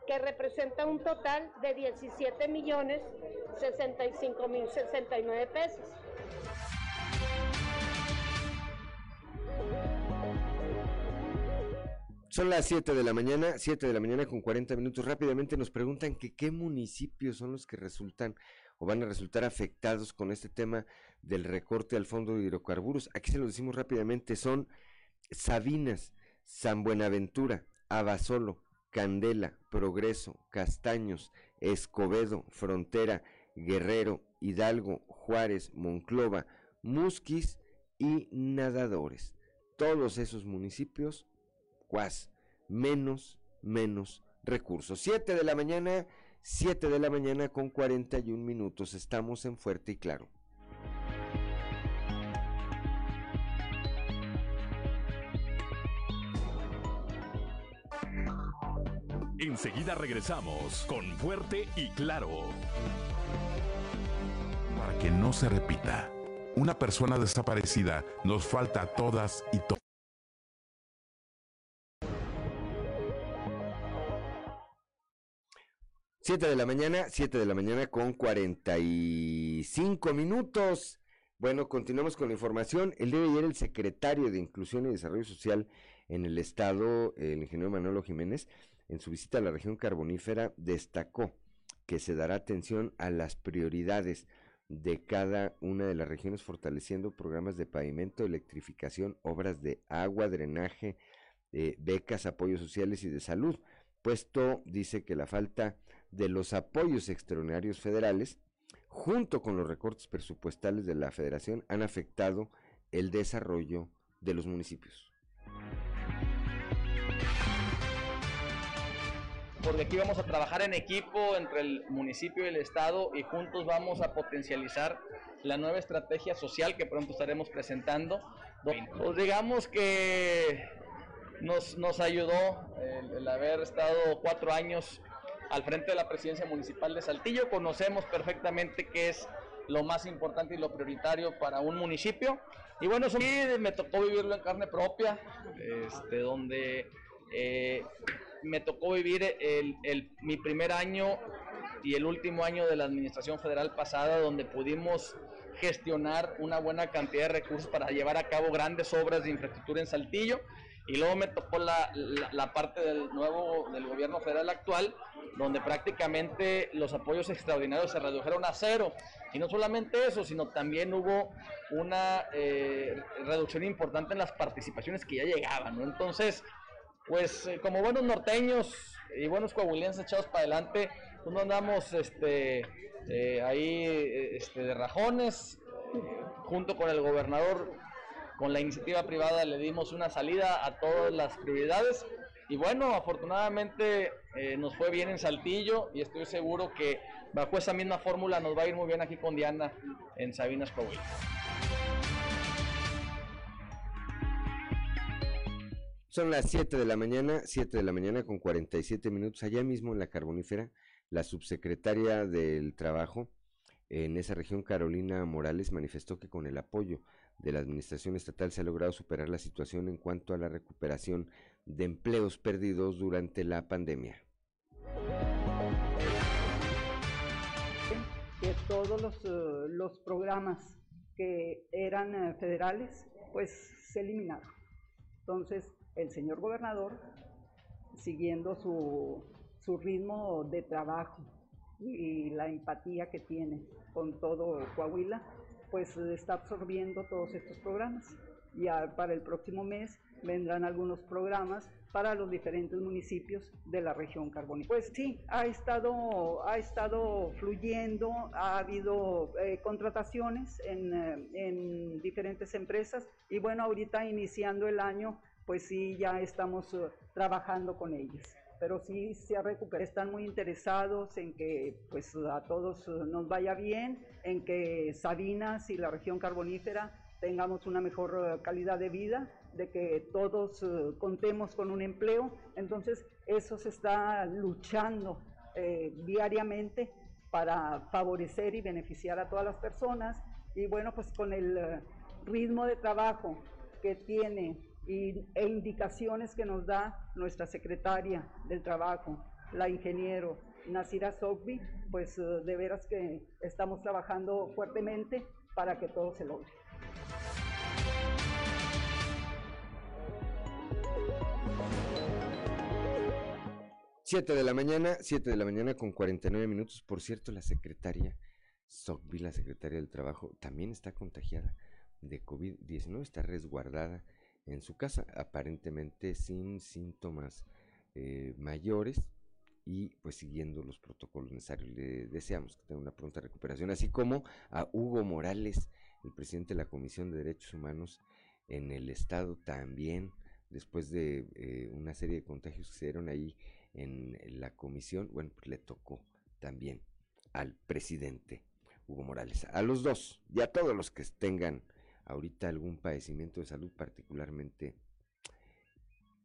Speaker 34: que representa un total de 17 millones 65 mil 69 pesos.
Speaker 1: Son las 7 de la mañana, 7 de la mañana con 40 minutos. Rápidamente nos preguntan que qué municipios son los que resultan o van a resultar afectados con este tema del recorte al fondo de hidrocarburos. Aquí se lo decimos rápidamente, son Sabinas, San Buenaventura, Abasolo, Candela, Progreso, Castaños, Escobedo, Frontera, Guerrero, Hidalgo, Juárez, Monclova, Musquis y Nadadores. Todos esos municipios, cuas, menos, menos recursos. 7 de la mañana, 7 de la mañana con 41 minutos. Estamos en Fuerte y Claro.
Speaker 2: Enseguida regresamos con Fuerte y Claro.
Speaker 35: Para que no se repita, una persona desaparecida nos falta a todas y todos.
Speaker 1: Siete de la mañana, 7 de la mañana con 45 minutos. Bueno, continuamos con la información. El día de ayer el secretario de Inclusión y Desarrollo Social en el estado, el ingeniero Manolo Jiménez, en su visita a la región carbonífera, destacó que se dará atención a las prioridades de cada una de las regiones, fortaleciendo programas de pavimento, electrificación, obras de agua, drenaje, eh, becas, apoyos sociales y de salud. Puesto, dice que la falta de los apoyos extraordinarios federales, junto con los recortes presupuestales de la federación, han afectado el desarrollo de los municipios.
Speaker 36: porque aquí vamos a trabajar en equipo entre el municipio y el estado y juntos vamos a potencializar la nueva estrategia social que pronto estaremos presentando. Pues digamos que nos, nos ayudó el, el haber estado cuatro años
Speaker 19: al frente de la presidencia municipal de Saltillo. Conocemos perfectamente qué es lo más importante y lo prioritario para un municipio. Y bueno, sí, me tocó vivirlo en carne propia, este, donde eh, me tocó vivir el, el, mi primer año y el último año de la administración federal pasada, donde pudimos gestionar una buena cantidad de recursos para llevar a cabo grandes obras de infraestructura en Saltillo. Y luego me tocó la, la, parte del nuevo del gobierno federal actual, donde prácticamente los apoyos extraordinarios se redujeron a cero. Y no solamente eso, sino también hubo una eh, reducción importante en las participaciones que ya llegaban. Entonces, pues eh, como buenos norteños y buenos coahuilenses echados para adelante, pues no andamos este, eh, ahí este, de rajones, junto con el gobernador, con la iniciativa privada le dimos una salida a todas las prioridades y bueno, afortunadamente eh, nos fue bien en Saltillo y estoy seguro que bajo esa misma fórmula nos va a ir muy bien aquí con Diana en Sabinas Coahuila.
Speaker 1: Son las 7 de la mañana, 7 de la mañana con 47 minutos, allá mismo en la carbonífera, la subsecretaria del Trabajo en esa región, Carolina Morales, manifestó que con el apoyo de la Administración Estatal se ha logrado superar la situación en cuanto a la recuperación de empleos perdidos durante la pandemia.
Speaker 37: Que todos los, uh, los programas que eran uh, federales, pues se eliminaron. Entonces, el señor gobernador, siguiendo su, su ritmo de trabajo y la empatía que tiene con todo Coahuila, pues está absorbiendo todos estos programas. Ya para el próximo mes vendrán algunos programas para los diferentes municipios de la región carbonífera. Pues sí, ha estado, ha estado fluyendo, ha habido eh, contrataciones en, eh, en, diferentes empresas y bueno, ahorita iniciando el año, pues sí, ya estamos uh, trabajando con ellas. Pero sí se ha recuperado, están muy interesados en que pues a todos nos vaya bien, en que Sabinas y la región carbonífera tengamos una mejor uh, calidad de vida, de que todos uh, contemos con un empleo. Entonces, eso se está luchando eh, diariamente para favorecer y beneficiar a todas las personas. Y bueno, pues con el uh, ritmo de trabajo que tiene y, e indicaciones que nos da nuestra secretaria del trabajo, la ingeniero Nasira Sogbi, pues uh, de veras que estamos trabajando fuertemente para que todo se logre.
Speaker 1: 7 de la mañana, 7 de la mañana con 49 minutos. Por cierto, la secretaria Sogbi, la secretaria del Trabajo, también está contagiada de COVID-19, está resguardada en su casa, aparentemente sin síntomas eh, mayores y pues siguiendo los protocolos necesarios. Le deseamos que tenga una pronta recuperación, así como a Hugo Morales, el presidente de la Comisión de Derechos Humanos en el Estado, también después de eh, una serie de contagios que se dieron ahí en la comisión, bueno, pues le tocó también al presidente Hugo Morales, a los dos y a todos los que tengan ahorita algún padecimiento de salud particularmente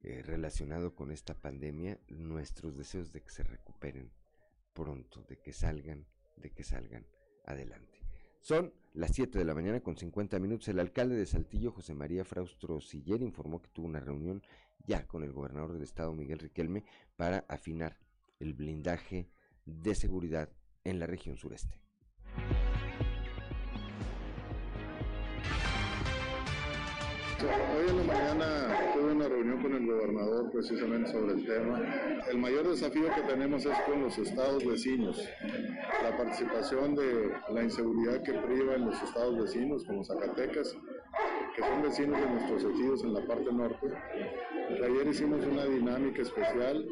Speaker 1: eh, relacionado con esta pandemia, nuestros deseos de que se recuperen pronto, de que salgan, de que salgan adelante. Son las 7 de la mañana con 50 minutos. El alcalde de Saltillo, José María Fraustro Siller, informó que tuvo una reunión ya con el gobernador del estado, Miguel Riquelme, para afinar el blindaje de seguridad en la región sureste.
Speaker 32: Hoy en la mañana tuve una reunión con el gobernador precisamente sobre el tema. El mayor desafío que tenemos es con los estados vecinos. La participación de la inseguridad que priva en los estados vecinos, como Zacatecas, que son vecinos de nuestros ejidos en la parte norte. Ayer hicimos una dinámica especial,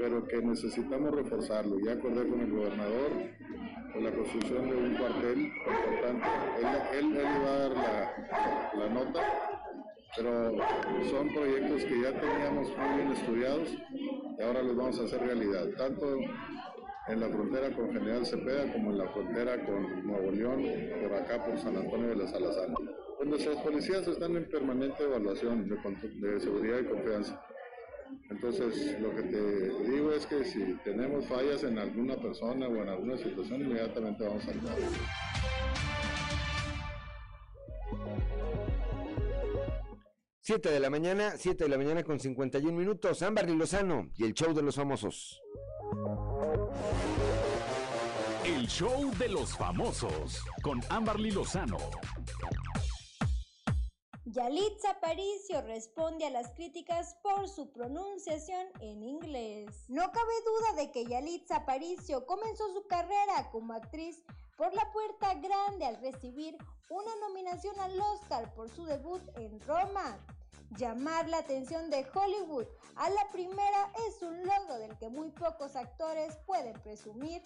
Speaker 32: pero que necesitamos reforzarlo. Ya acordé con el gobernador con la construcción de un cuartel importante. Él, él, él iba a dar la, la nota, pero son proyectos que ya teníamos muy bien estudiados y ahora los vamos a hacer realidad, tanto en la frontera con General Cepeda como en la frontera con Nuevo León, por acá por San Antonio de la Salazar. Nuestras policías están en permanente evaluación de seguridad y confianza.
Speaker 38: Entonces, lo que te digo es que si tenemos fallas en alguna persona o en alguna situación, inmediatamente vamos a actuar.
Speaker 1: 7 de la mañana, 7 de la mañana con 51 minutos. Ámbar Lozano y el show de los famosos.
Speaker 2: El show de los famosos con Amberly Lozano.
Speaker 39: Yalitza Aparicio responde a las críticas por su pronunciación en inglés. No cabe duda de que Yalitza Aparicio comenzó su carrera como actriz por la puerta grande al recibir una nominación al Oscar por su debut en Roma. Llamar la atención de Hollywood a la primera es un logro del que muy pocos actores pueden presumir,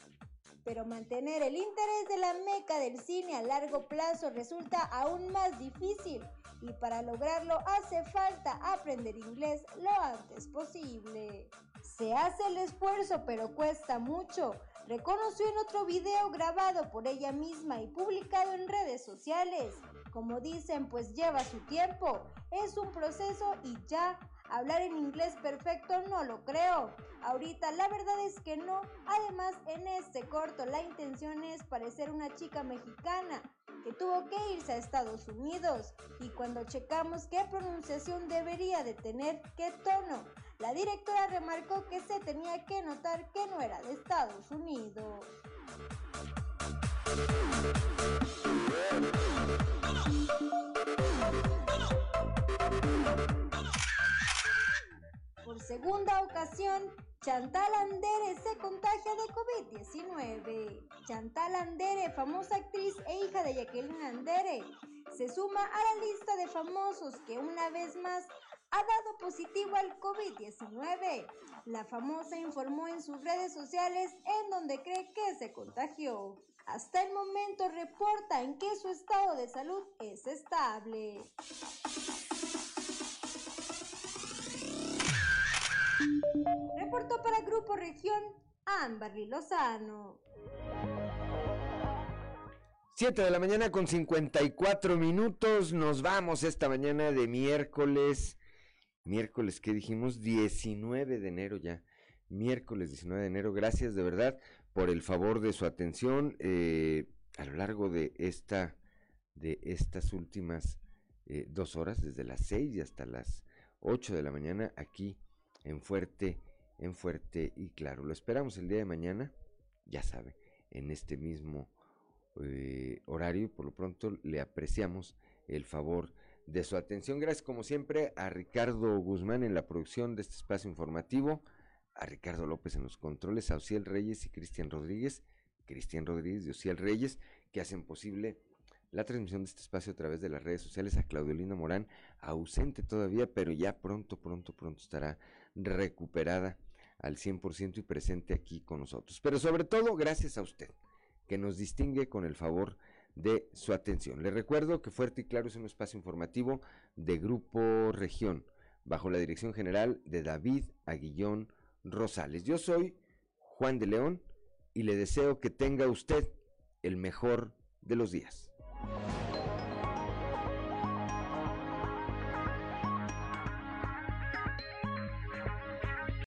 Speaker 39: pero mantener el interés de la meca del cine a largo plazo resulta aún más difícil y para lograrlo hace falta aprender inglés lo antes posible. Se hace el esfuerzo pero cuesta mucho, reconoció en otro video grabado por ella misma y publicado en redes sociales. Como dicen, pues lleva su tiempo, es un proceso y ya. Hablar en inglés perfecto no lo creo. Ahorita la verdad es que no. Además, en este corto la intención es parecer una chica mexicana que tuvo que irse a Estados Unidos. Y cuando checamos qué pronunciación debería de tener, qué tono, la directora remarcó que se tenía que notar que no era de Estados Unidos. Por segunda ocasión, Chantal Andere se contagia de COVID-19. Chantal Andere, famosa actriz e hija de Jacqueline Andere, se suma a la lista de famosos que una vez más ha dado positivo al COVID-19. La famosa informó en sus redes sociales en donde cree que se contagió. Hasta el momento reporta en que su estado de salud es estable. Reportó para Grupo Región Amberly Lozano.
Speaker 1: 7 de la mañana con 54 minutos. Nos vamos esta mañana de miércoles. Miércoles, ¿qué dijimos? 19 de enero ya. Miércoles 19 de enero. Gracias de verdad por el favor de su atención eh, a lo largo de esta de estas últimas eh, dos horas, desde las 6 y hasta las 8 de la mañana, aquí en Fuerte, en Fuerte y Claro. Lo esperamos el día de mañana, ya sabe, en este mismo eh, horario. Por lo pronto le apreciamos el favor de su atención. Gracias como siempre a Ricardo Guzmán en la producción de este espacio informativo, a Ricardo López en los controles, a Ociel Reyes y Cristian Rodríguez, Cristian Rodríguez y Ociel Reyes, que hacen posible la transmisión de este espacio a través de las redes sociales, a Claudiolina Morán, ausente todavía, pero ya pronto, pronto, pronto estará recuperada al 100% y presente aquí con nosotros. Pero sobre todo, gracias a usted, que nos distingue con el favor de su atención. Le recuerdo que Fuerte y Claro es un espacio informativo de Grupo Región, bajo la dirección general de David Aguillón Rosales. Yo soy Juan de León y le deseo que tenga usted el mejor de los días.